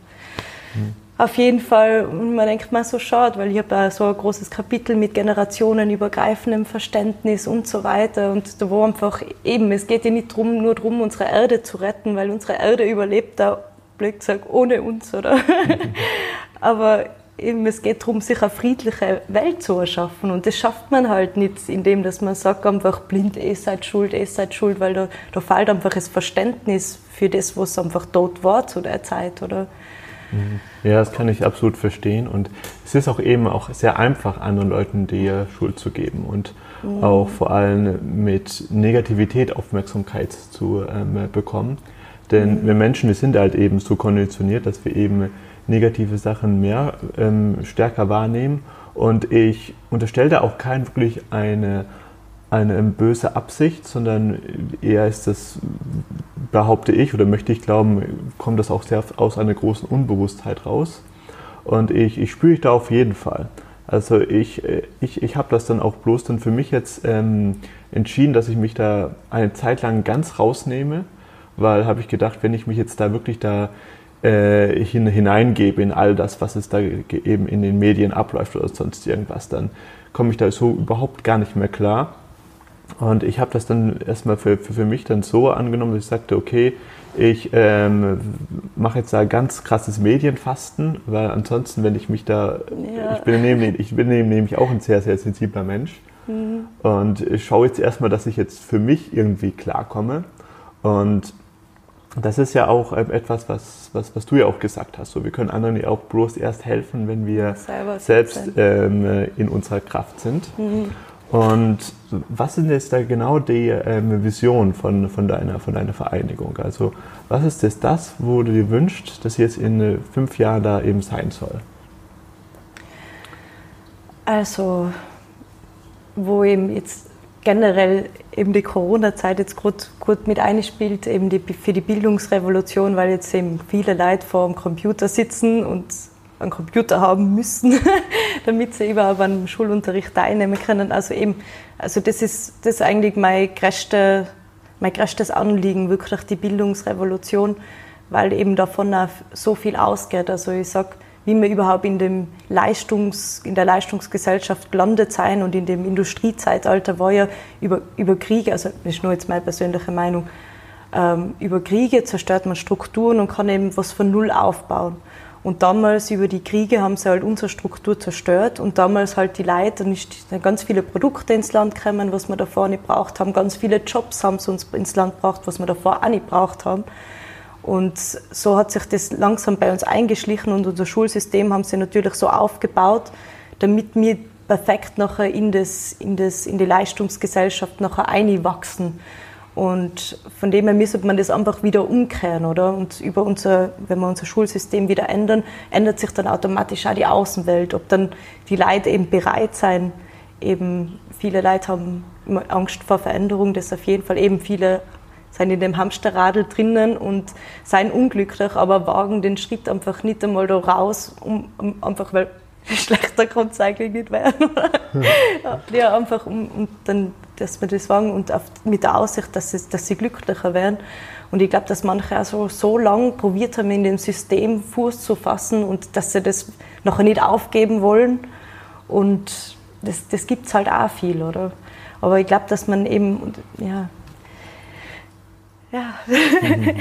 Mhm. Auf jeden Fall, man denkt mal so schade, weil ich habe so ein großes Kapitel mit generationenübergreifendem Verständnis und so weiter. Und da wo einfach eben, es geht ja nicht drum, nur darum, unsere Erde zu retten, weil unsere Erde überlebt da, blöd gesagt, ohne uns, oder? (laughs) Aber eben, es geht darum, sich eine friedliche Welt zu erschaffen. Und das schafft man halt nicht, indem dass man sagt einfach blind, ihr seid schuld, ihr seid schuld, weil da, da fehlt einfach das Verständnis für das, was einfach dort war zu der Zeit, oder? Mhm. Ja, das kann ich absolut verstehen. Und es ist auch eben auch sehr einfach, anderen Leuten die Schuld zu geben und mhm. auch vor allem mit Negativität Aufmerksamkeit zu ähm, bekommen. Denn mhm. wir Menschen, wir sind halt eben so konditioniert, dass wir eben negative Sachen mehr ähm, stärker wahrnehmen. Und ich unterstelle da auch kein wirklich eine, eine böse Absicht, sondern eher ist das, behaupte ich oder möchte ich glauben, kommt das auch sehr aus einer großen Unbewusstheit raus. Und ich, ich spüre ich da auf jeden Fall. Also ich, ich, ich habe das dann auch bloß dann für mich jetzt ähm, entschieden, dass ich mich da eine Zeit lang ganz rausnehme, weil habe ich gedacht, wenn ich mich jetzt da wirklich da äh, hin, hineingebe in all das, was es da eben in den Medien abläuft oder sonst irgendwas, dann komme ich da so überhaupt gar nicht mehr klar. Und ich habe das dann erstmal für, für, für, mich dann so angenommen, dass ich sagte, okay, ich ähm, mache jetzt da ganz krasses Medienfasten, weil ansonsten, wenn ich mich da, ja. ich bin nämlich, ich bin nämlich auch ein sehr, sehr sensibler Mensch. Mhm. Und ich schaue jetzt erstmal, dass ich jetzt für mich irgendwie klarkomme. Und das ist ja auch ähm, etwas, was, was, was du ja auch gesagt hast. So, wir können anderen ja auch bloß erst helfen, wenn wir Selber selbst ähm, in unserer Kraft sind. Mhm. Und was ist jetzt da genau die ähm, Vision von, von, deiner, von deiner Vereinigung? Also was ist jetzt das, wo du dir wünschst, dass jetzt in äh, fünf Jahren da eben sein soll? Also, wo eben jetzt generell eben die Corona-Zeit jetzt gut, gut mit einspielt, eben die, für die Bildungsrevolution, weil jetzt eben viele Leute vor dem Computer sitzen und einen Computer haben müssen, (laughs) damit sie überhaupt am Schulunterricht teilnehmen können. Also eben, also das ist, das ist eigentlich mein, größte, mein größtes Anliegen, wirklich die Bildungsrevolution, weil eben davon auch so viel ausgeht. Also ich sage, wie wir überhaupt in, dem Leistungs, in der Leistungsgesellschaft gelandet sein und in dem Industriezeitalter war ja über, über Kriege, also das ist nur jetzt meine persönliche Meinung, ähm, über Kriege zerstört man Strukturen und kann eben was von Null aufbauen. Und damals über die Kriege haben sie halt unsere Struktur zerstört und damals halt die Leute, dann ist ganz viele Produkte ins Land gekommen, was wir davor nicht braucht haben, ganz viele Jobs haben sie uns ins Land gebracht, was wir davor auch nicht braucht haben. Und so hat sich das langsam bei uns eingeschlichen und unser Schulsystem haben sie natürlich so aufgebaut, damit wir perfekt nachher in, das, in, das, in die Leistungsgesellschaft nachher einwachsen. Und von dem her müsste man das einfach wieder umkehren, oder? Und über unser, wenn wir unser Schulsystem wieder ändern, ändert sich dann automatisch auch die Außenwelt. Ob dann die Leute eben bereit sein, eben viele Leute haben Angst vor Veränderung, das auf jeden Fall eben viele sind in dem Hamsterradl drinnen und seien unglücklich, aber wagen den Schritt einfach nicht einmal da raus, um, um einfach weil (laughs) schlechter kann es eigentlich nicht werden. ja. ja, einfach um, um dann dass wir das wagen und auf, mit der Aussicht, dass, es, dass sie glücklicher werden. Und ich glaube, dass manche auch so, so lange probiert haben, in dem System Fuß zu fassen und dass sie das nachher nicht aufgeben wollen. Und das, das gibt es halt auch viel, oder? Aber ich glaube, dass man eben, ja, ja. (laughs)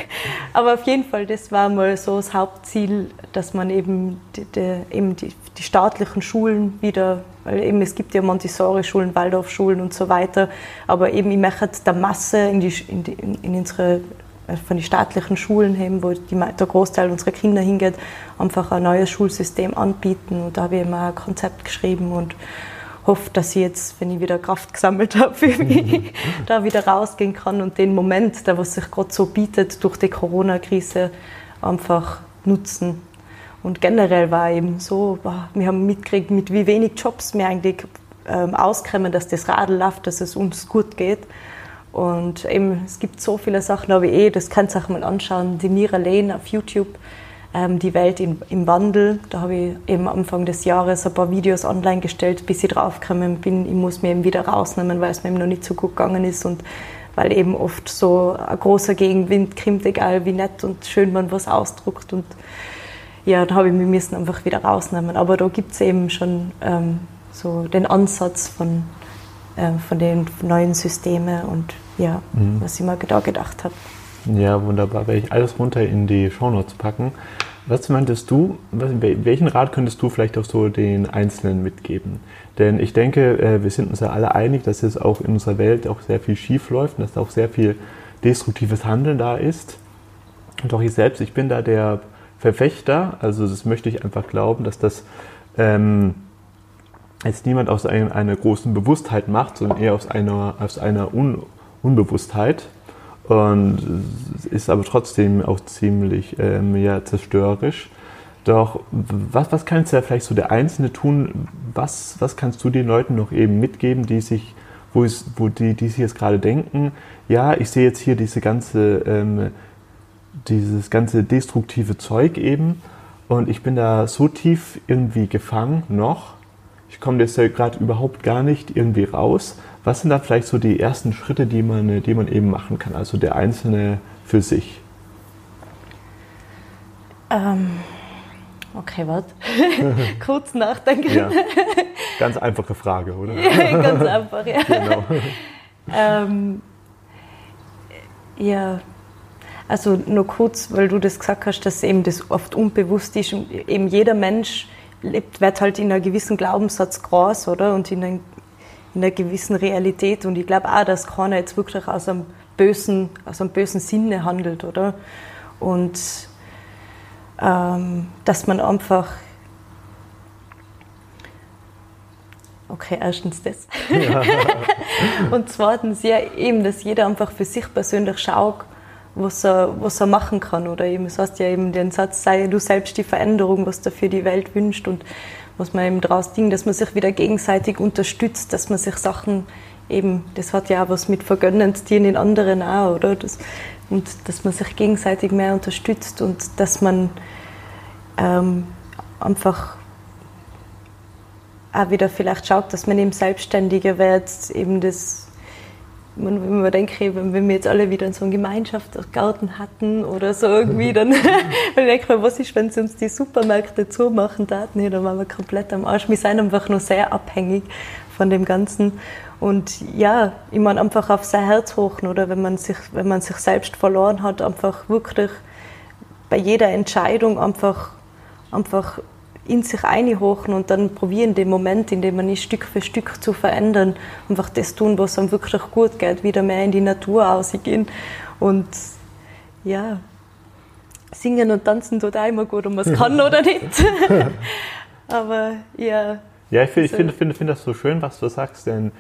Aber auf jeden Fall, das war mal so das Hauptziel, dass man eben die, die, eben die, die staatlichen Schulen wieder, weil eben es gibt ja Montessori-Schulen, Waldorf-Schulen und so weiter, aber eben ich möchte der Masse in, die, in, die, in unsere äh, von den staatlichen Schulen haben, wo die, der Großteil unserer Kinder hingeht, einfach ein neues Schulsystem anbieten. Und da habe ich immer ein Konzept geschrieben und hoffe, dass ich jetzt, wenn ich wieder Kraft gesammelt (laughs) habe, für mich, (laughs) da wieder rausgehen kann und den Moment, der was sich gerade so bietet durch die Corona-Krise, einfach nutzen. Und generell war eben so, wir haben mitgekriegt, mit wie wenig Jobs wir eigentlich ähm, auskommen, dass das Radl läuft, dass es uns gut geht. Und eben, es gibt so viele Sachen, aber eh, das kannst du auch mal anschauen, die Mira Lane auf YouTube, ähm, die Welt in, im Wandel. Da habe ich eben Anfang des Jahres ein paar Videos online gestellt, bis ich draufgekommen bin, ich muss mir eben wieder rausnehmen, weil es mir eben noch nicht so gut gegangen ist und weil eben oft so ein großer Gegenwind kommt, egal wie nett und schön man was ausdruckt und ja, da habe ich mich müssen einfach wieder rausnehmen. Aber da gibt es eben schon ähm, so den Ansatz von, äh, von den neuen Systemen und ja, mhm. was ich mir da gedacht habe. Ja, wunderbar. Werde ich alles runter in die Shownotes packen. Was meintest du, was, welchen Rat könntest du vielleicht auch so den Einzelnen mitgeben? Denn ich denke, äh, wir sind uns ja alle einig, dass es auch in unserer Welt auch sehr viel schief läuft und dass auch sehr viel destruktives Handeln da ist. Auch ich selbst, ich bin da der Verfechter, also das möchte ich einfach glauben, dass das ähm, jetzt niemand aus ein, einer großen Bewusstheit macht, sondern eher aus einer, aus einer Un Unbewusstheit. Und ist aber trotzdem auch ziemlich ähm, ja, zerstörerisch. Doch was, was kannst du ja vielleicht so der Einzelne tun? Was, was kannst du den Leuten noch eben mitgeben, die sich, wo, es, wo die, die sich jetzt gerade denken, ja, ich sehe jetzt hier diese ganze ähm, dieses ganze destruktive Zeug eben. Und ich bin da so tief irgendwie gefangen noch. Ich komme jetzt ja gerade überhaupt gar nicht irgendwie raus. Was sind da vielleicht so die ersten Schritte, die man, die man eben machen kann? Also der Einzelne für sich. Ähm, okay, warte. (laughs) Kurz nachdenken. Ja. Ganz einfache Frage, oder? ja, ganz einfach, ja. Genau. (laughs) ähm, ja, also nur kurz, weil du das gesagt hast, dass eben das oft unbewusst ist. Und eben jeder Mensch lebt, wird halt in einer gewissen Glaubenssatz groß, oder? Und in, ein, in einer gewissen Realität. Und ich glaube auch, dass keiner jetzt wirklich aus einem bösen, aus einem bösen Sinne handelt, oder? Und ähm, dass man einfach Okay, erstens das. (laughs) Und zweitens ja eben, dass jeder einfach für sich persönlich schaut, was er, was er machen kann. Oder eben, das heißt ja eben den Satz, sei du selbst die Veränderung, was dafür die Welt wünscht und was man eben daraus dingt, dass man sich wieder gegenseitig unterstützt, dass man sich Sachen eben, das hat ja auch was mit vergönnend dienen in anderen auch, oder? Das, und dass man sich gegenseitig mehr unterstützt und dass man ähm, einfach auch wieder vielleicht schaut, dass man eben selbstständiger wird, eben das wenn man denkt, wenn wir jetzt alle wieder so einen Gemeinschaftsgarten hatten oder so irgendwie, dann (laughs) denke ich was ist, wenn sie uns die Supermärkte zumachen daten, dann waren wir komplett am Arsch. Wir sind einfach nur sehr abhängig von dem Ganzen. Und ja, ich meine, einfach auf sein Herz hochen oder wenn man sich, wenn man sich selbst verloren hat, einfach wirklich bei jeder Entscheidung einfach, einfach in sich einhochen und dann probieren, den Moment, in dem man ist, Stück für Stück zu verändern, einfach das tun, was einem wirklich gut geht, wieder mehr in die Natur ausgehen und ja, singen und tanzen tut auch immer gut, ob man es kann oder (laughs) nicht. (laughs) Aber ja. Ja, ich finde also, find, find, find das so schön, was du sagst, denn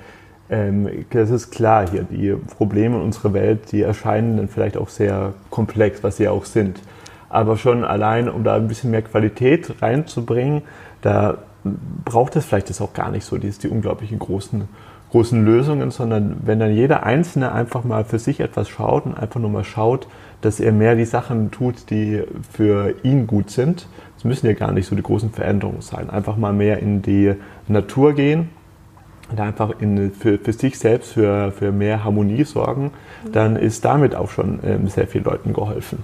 ähm, das ist klar hier, die Probleme in unserer Welt, die erscheinen dann vielleicht auch sehr komplex, was sie auch sind. Aber schon allein, um da ein bisschen mehr Qualität reinzubringen, da braucht es vielleicht das auch gar nicht so, die, die unglaublichen großen, großen Lösungen, sondern wenn dann jeder Einzelne einfach mal für sich etwas schaut und einfach nur mal schaut, dass er mehr die Sachen tut, die für ihn gut sind. Es müssen ja gar nicht so die großen Veränderungen sein. Einfach mal mehr in die Natur gehen, und einfach in, für, für sich selbst für, für mehr Harmonie sorgen, dann ist damit auch schon ähm, sehr vielen Leuten geholfen.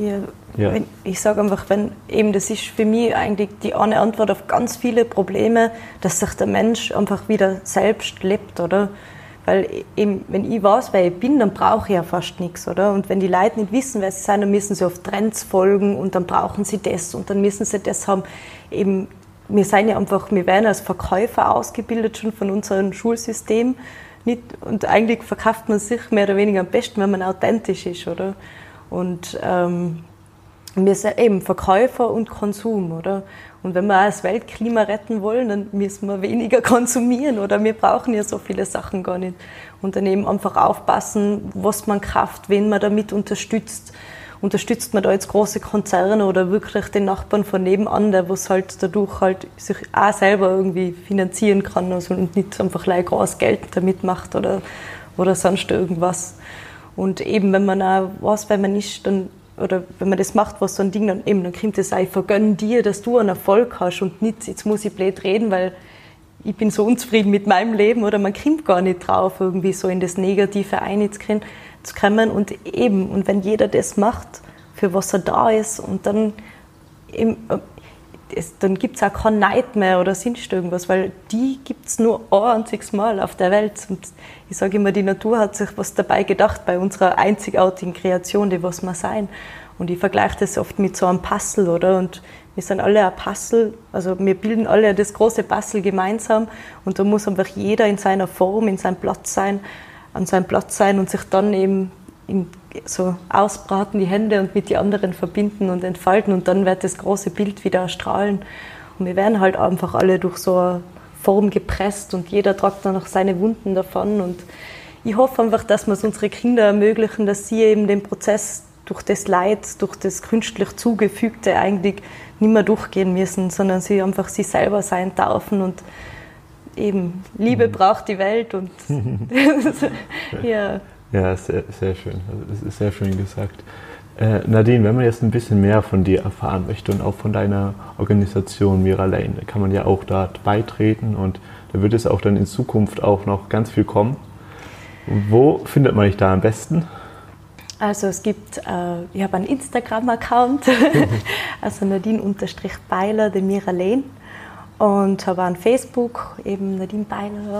Ja, ja. Wenn, ich sage einfach, wenn eben das ist für mich eigentlich die eine Antwort auf ganz viele Probleme, dass sich der Mensch einfach wieder selbst lebt, oder? Weil eben, wenn ich weiß, wer ich bin, dann brauche ich ja fast nichts, oder? Und wenn die Leute nicht wissen, wer sie sind, dann müssen sie auf Trends folgen und dann brauchen sie das und dann müssen sie das haben. Eben, wir sind ja einfach, wir werden als Verkäufer ausgebildet schon von unserem Schulsystem. Nicht, und eigentlich verkauft man sich mehr oder weniger am besten, wenn man authentisch ist, oder? Und ähm, wir sind eben Verkäufer und Konsum, oder? Und wenn wir das Weltklima retten wollen, dann müssen wir weniger (laughs) konsumieren, oder? Wir brauchen ja so viele Sachen gar nicht. Und dann eben einfach aufpassen, was man kauft, wen man damit unterstützt unterstützt man da jetzt große Konzerne oder wirklich den Nachbarn von nebenan, der was halt dadurch halt sich auch selber irgendwie finanzieren kann also und nicht einfach gleich groß Geld damit macht oder, oder sonst irgendwas. Und eben, wenn man auch weiß, wenn man ist, dann oder wenn man das macht, was so ein Ding, dann eben, dann kommt es auch, ich vergönne dir, dass du einen Erfolg hast und nicht, jetzt muss ich blöd reden, weil ich bin so unzufrieden mit meinem Leben oder man kommt gar nicht drauf, irgendwie so in das Negative einzukommen zu kommen. Und eben, und wenn jeder das macht, für was er da ist und dann, es, dann gibt es auch kein Neid mehr oder sonst irgendwas, weil die gibt es nur ein einziges Mal auf der Welt. Und ich sage immer, die Natur hat sich was dabei gedacht bei unserer einzigartigen Kreation, die was wir sein. Und ich vergleiche das oft mit so einem Puzzle, oder? Und wir sind alle ein Puzzle, also wir bilden alle das große Puzzle gemeinsam und da muss einfach jeder in seiner Form, in seinem Platz sein an seinem Platz sein und sich dann eben so ausbraten die Hände und mit die anderen verbinden und entfalten und dann wird das große Bild wieder erstrahlen. Und wir werden halt einfach alle durch so eine Form gepresst und jeder tragt dann noch seine Wunden davon und ich hoffe einfach, dass wir es unsere Kinder ermöglichen, dass sie eben den Prozess durch das Leid, durch das künstlich zugefügte eigentlich nicht mehr durchgehen müssen, sondern sie einfach sie selber sein dürfen und eben, Liebe mhm. braucht die Welt und (laughs) (laughs) ja. Ja, sehr, sehr schön. Das ist sehr schön gesagt. Äh, Nadine, wenn man jetzt ein bisschen mehr von dir erfahren möchte und auch von deiner Organisation Mira Lane, da kann man ja auch dort beitreten und da wird es auch dann in Zukunft auch noch ganz viel kommen. Wo findet man dich da am besten? Also es gibt, äh, ich habe einen Instagram-Account, (laughs) (laughs) also Nadine-Beiler, der Mira Lane und habe an Facebook eben Nadine Beiner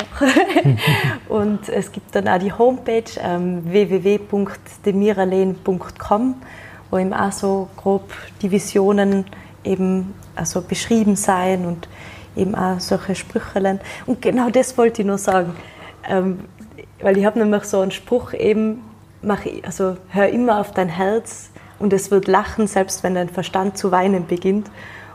(laughs) und es gibt dann auch die Homepage ähm, www.demiralen.com, wo eben auch so grob die Visionen eben also beschrieben sein und eben auch solche Sprüche. Und genau das wollte ich nur sagen, ähm, weil ich habe nämlich so einen Spruch eben, mach, also hör immer auf dein Herz und es wird lachen, selbst wenn dein Verstand zu weinen beginnt.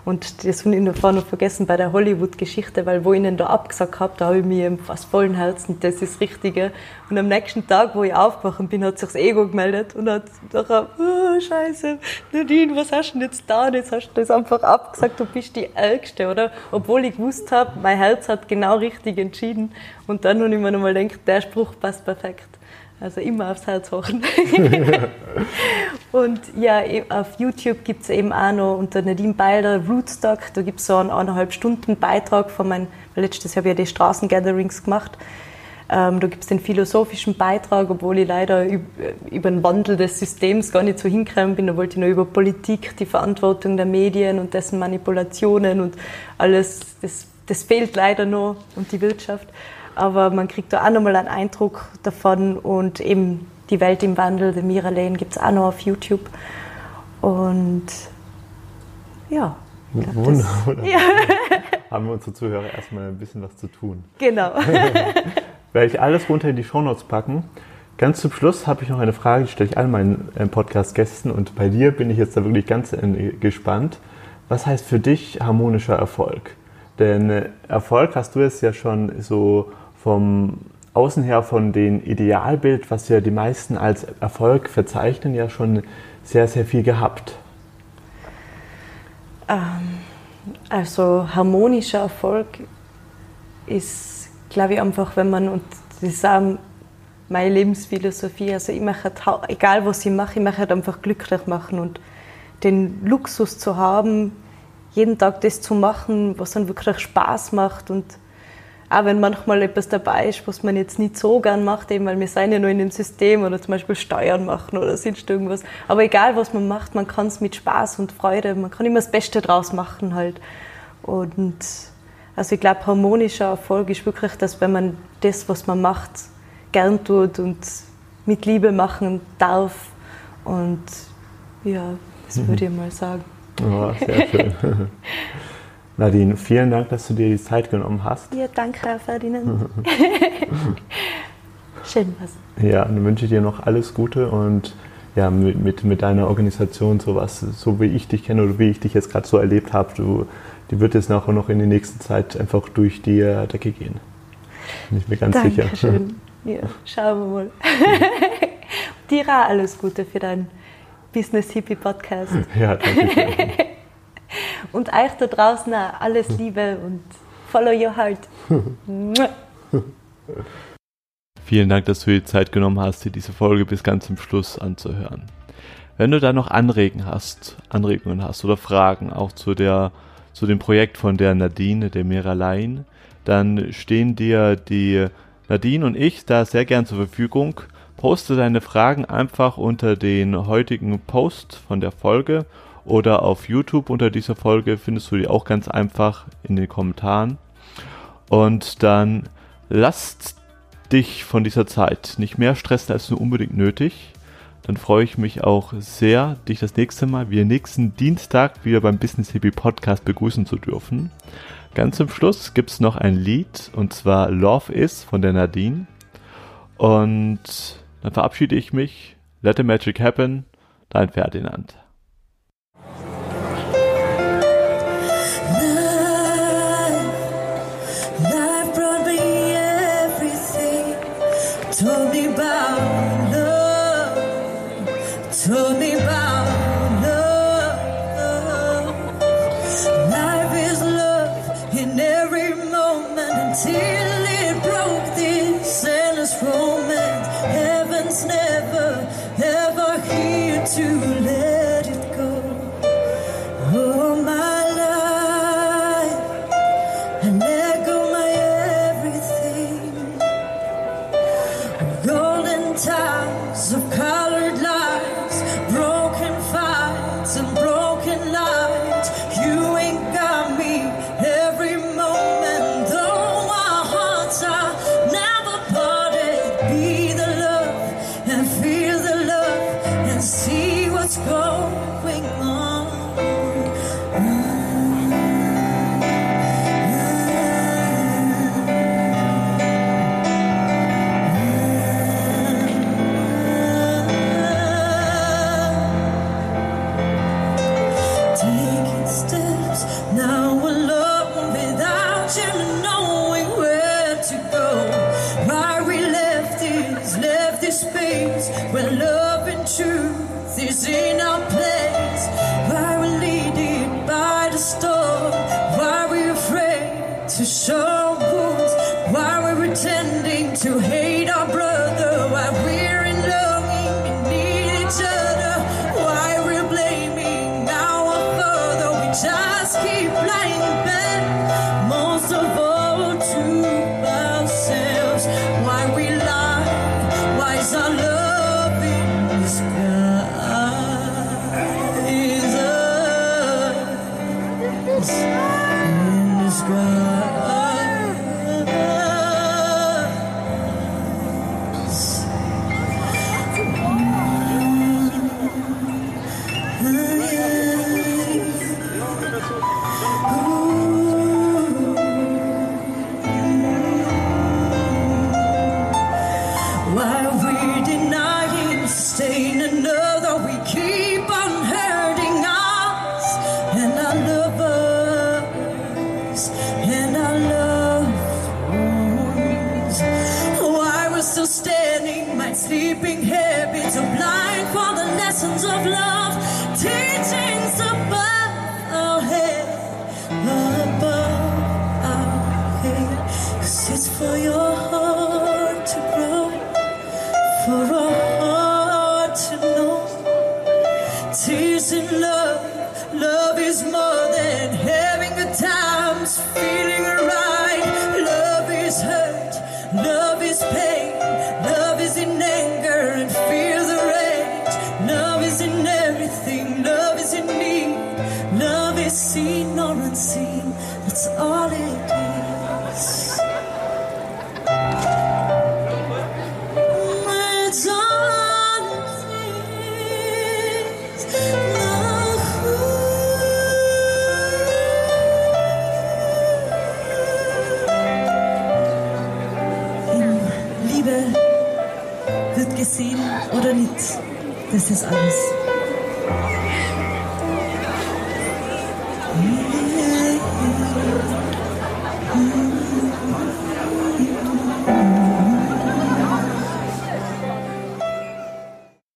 Und das habe ich noch vorne vergessen bei der Hollywood-Geschichte, weil wo ich ihnen da abgesagt habe, da habe ich mir fast vollen Herzen, das ist das Richtige. Und am nächsten Tag, wo ich aufgewacht bin, hat sich das Ego gemeldet und hat nachher, oh, scheiße, Nadine, was hast du denn jetzt da? Jetzt hast du das einfach abgesagt, du bist die Ärgste, oder? Obwohl ich gewusst habe, mein Herz hat genau richtig entschieden. Und dann habe ich mir nochmal gedacht, der Spruch passt perfekt. Also immer aufs Herz hochen. (laughs) und ja, e, auf YouTube gibt es eben auch noch unter Nadine Beiler Rootstock, da gibt es so einen eineinhalb Stunden Beitrag von meinem, letztes Jahr habe ich ja die Straßengatherings gemacht. Ähm, da gibt es den philosophischen Beitrag, obwohl ich leider über den Wandel des Systems gar nicht so hingekommen bin. Da wollte ich nur über Politik, die Verantwortung der Medien und dessen Manipulationen und alles, das, das fehlt leider noch und die Wirtschaft aber man kriegt da auch nochmal einen Eindruck davon und eben die Welt im Wandel, der Mira Lane gibt es auch noch auf YouTube und ja. Wunderbar. (laughs) Ja. (laughs) Haben wir unsere Zuhörer erstmal ein bisschen was zu tun. Genau. (laughs) Werde ich alles runter in die Shownotes packen. Ganz zum Schluss habe ich noch eine Frage, die stelle ich all meinen äh, Podcast-Gästen und bei dir bin ich jetzt da wirklich ganz äh, gespannt. Was heißt für dich harmonischer Erfolg? Denn äh, Erfolg hast du es ja schon so vom außen her von dem Idealbild, was ja die meisten als Erfolg verzeichnen, ja schon sehr, sehr viel gehabt. Ähm, also harmonischer Erfolg ist, glaube ich, einfach, wenn man, und das ist auch meine Lebensphilosophie, also ich mache, egal was ich mache, ich mache halt einfach glücklich machen und den Luxus zu haben, jeden Tag das zu machen, was dann wirklich Spaß macht und auch wenn manchmal etwas dabei ist, was man jetzt nicht so gern macht, eben weil wir sind ja nur in dem System oder zum Beispiel Steuern machen oder sonst irgendwas. Aber egal, was man macht, man kann es mit Spaß und Freude, man kann immer das Beste draus machen halt. Und also ich glaube, harmonischer Erfolg ist wirklich, dass wenn man das, was man macht, gern tut und mit Liebe machen darf. Und ja, das mhm. würde ich mal sagen. Oh, sehr schön. (laughs) Nadine, vielen Dank, dass du dir die Zeit genommen hast. Ja, danke, Herr Ferdinand. (laughs) Schön was. Ja, dann wünsche ich dir noch alles Gute und ja, mit, mit, mit deiner Organisation, sowas, so wie ich dich kenne oder wie ich dich jetzt gerade so erlebt habe, du, die wird jetzt nachher noch in der nächsten Zeit einfach durch die Decke gehen. Bin ich mir ganz Dankeschön. sicher. (laughs) Ja, schauen wir mal. (laughs) Dir auch alles Gute für deinen Business Hippie Podcast. Ja, danke schön. Und euch da draußen auch alles Liebe und follow your heart. Vielen Dank, dass du dir Zeit genommen hast, dir diese Folge bis ganz zum Schluss anzuhören. Wenn du da noch Anregungen hast, Anregungen hast oder Fragen auch zu der zu dem Projekt von der Nadine, der Meralein, dann stehen dir die Nadine und ich da sehr gern zur Verfügung. Poste deine Fragen einfach unter den heutigen Post von der Folge oder auf YouTube unter dieser Folge findest du die auch ganz einfach in den Kommentaren. Und dann lasst dich von dieser Zeit nicht mehr stressen als nur unbedingt nötig. Dann freue ich mich auch sehr, dich das nächste Mal, wie nächsten Dienstag, wieder beim Business Hippie Podcast begrüßen zu dürfen. Ganz zum Schluss gibt es noch ein Lied und zwar Love Is von der Nadine. Und dann verabschiede ich mich. Let the Magic Happen, dein Ferdinand. till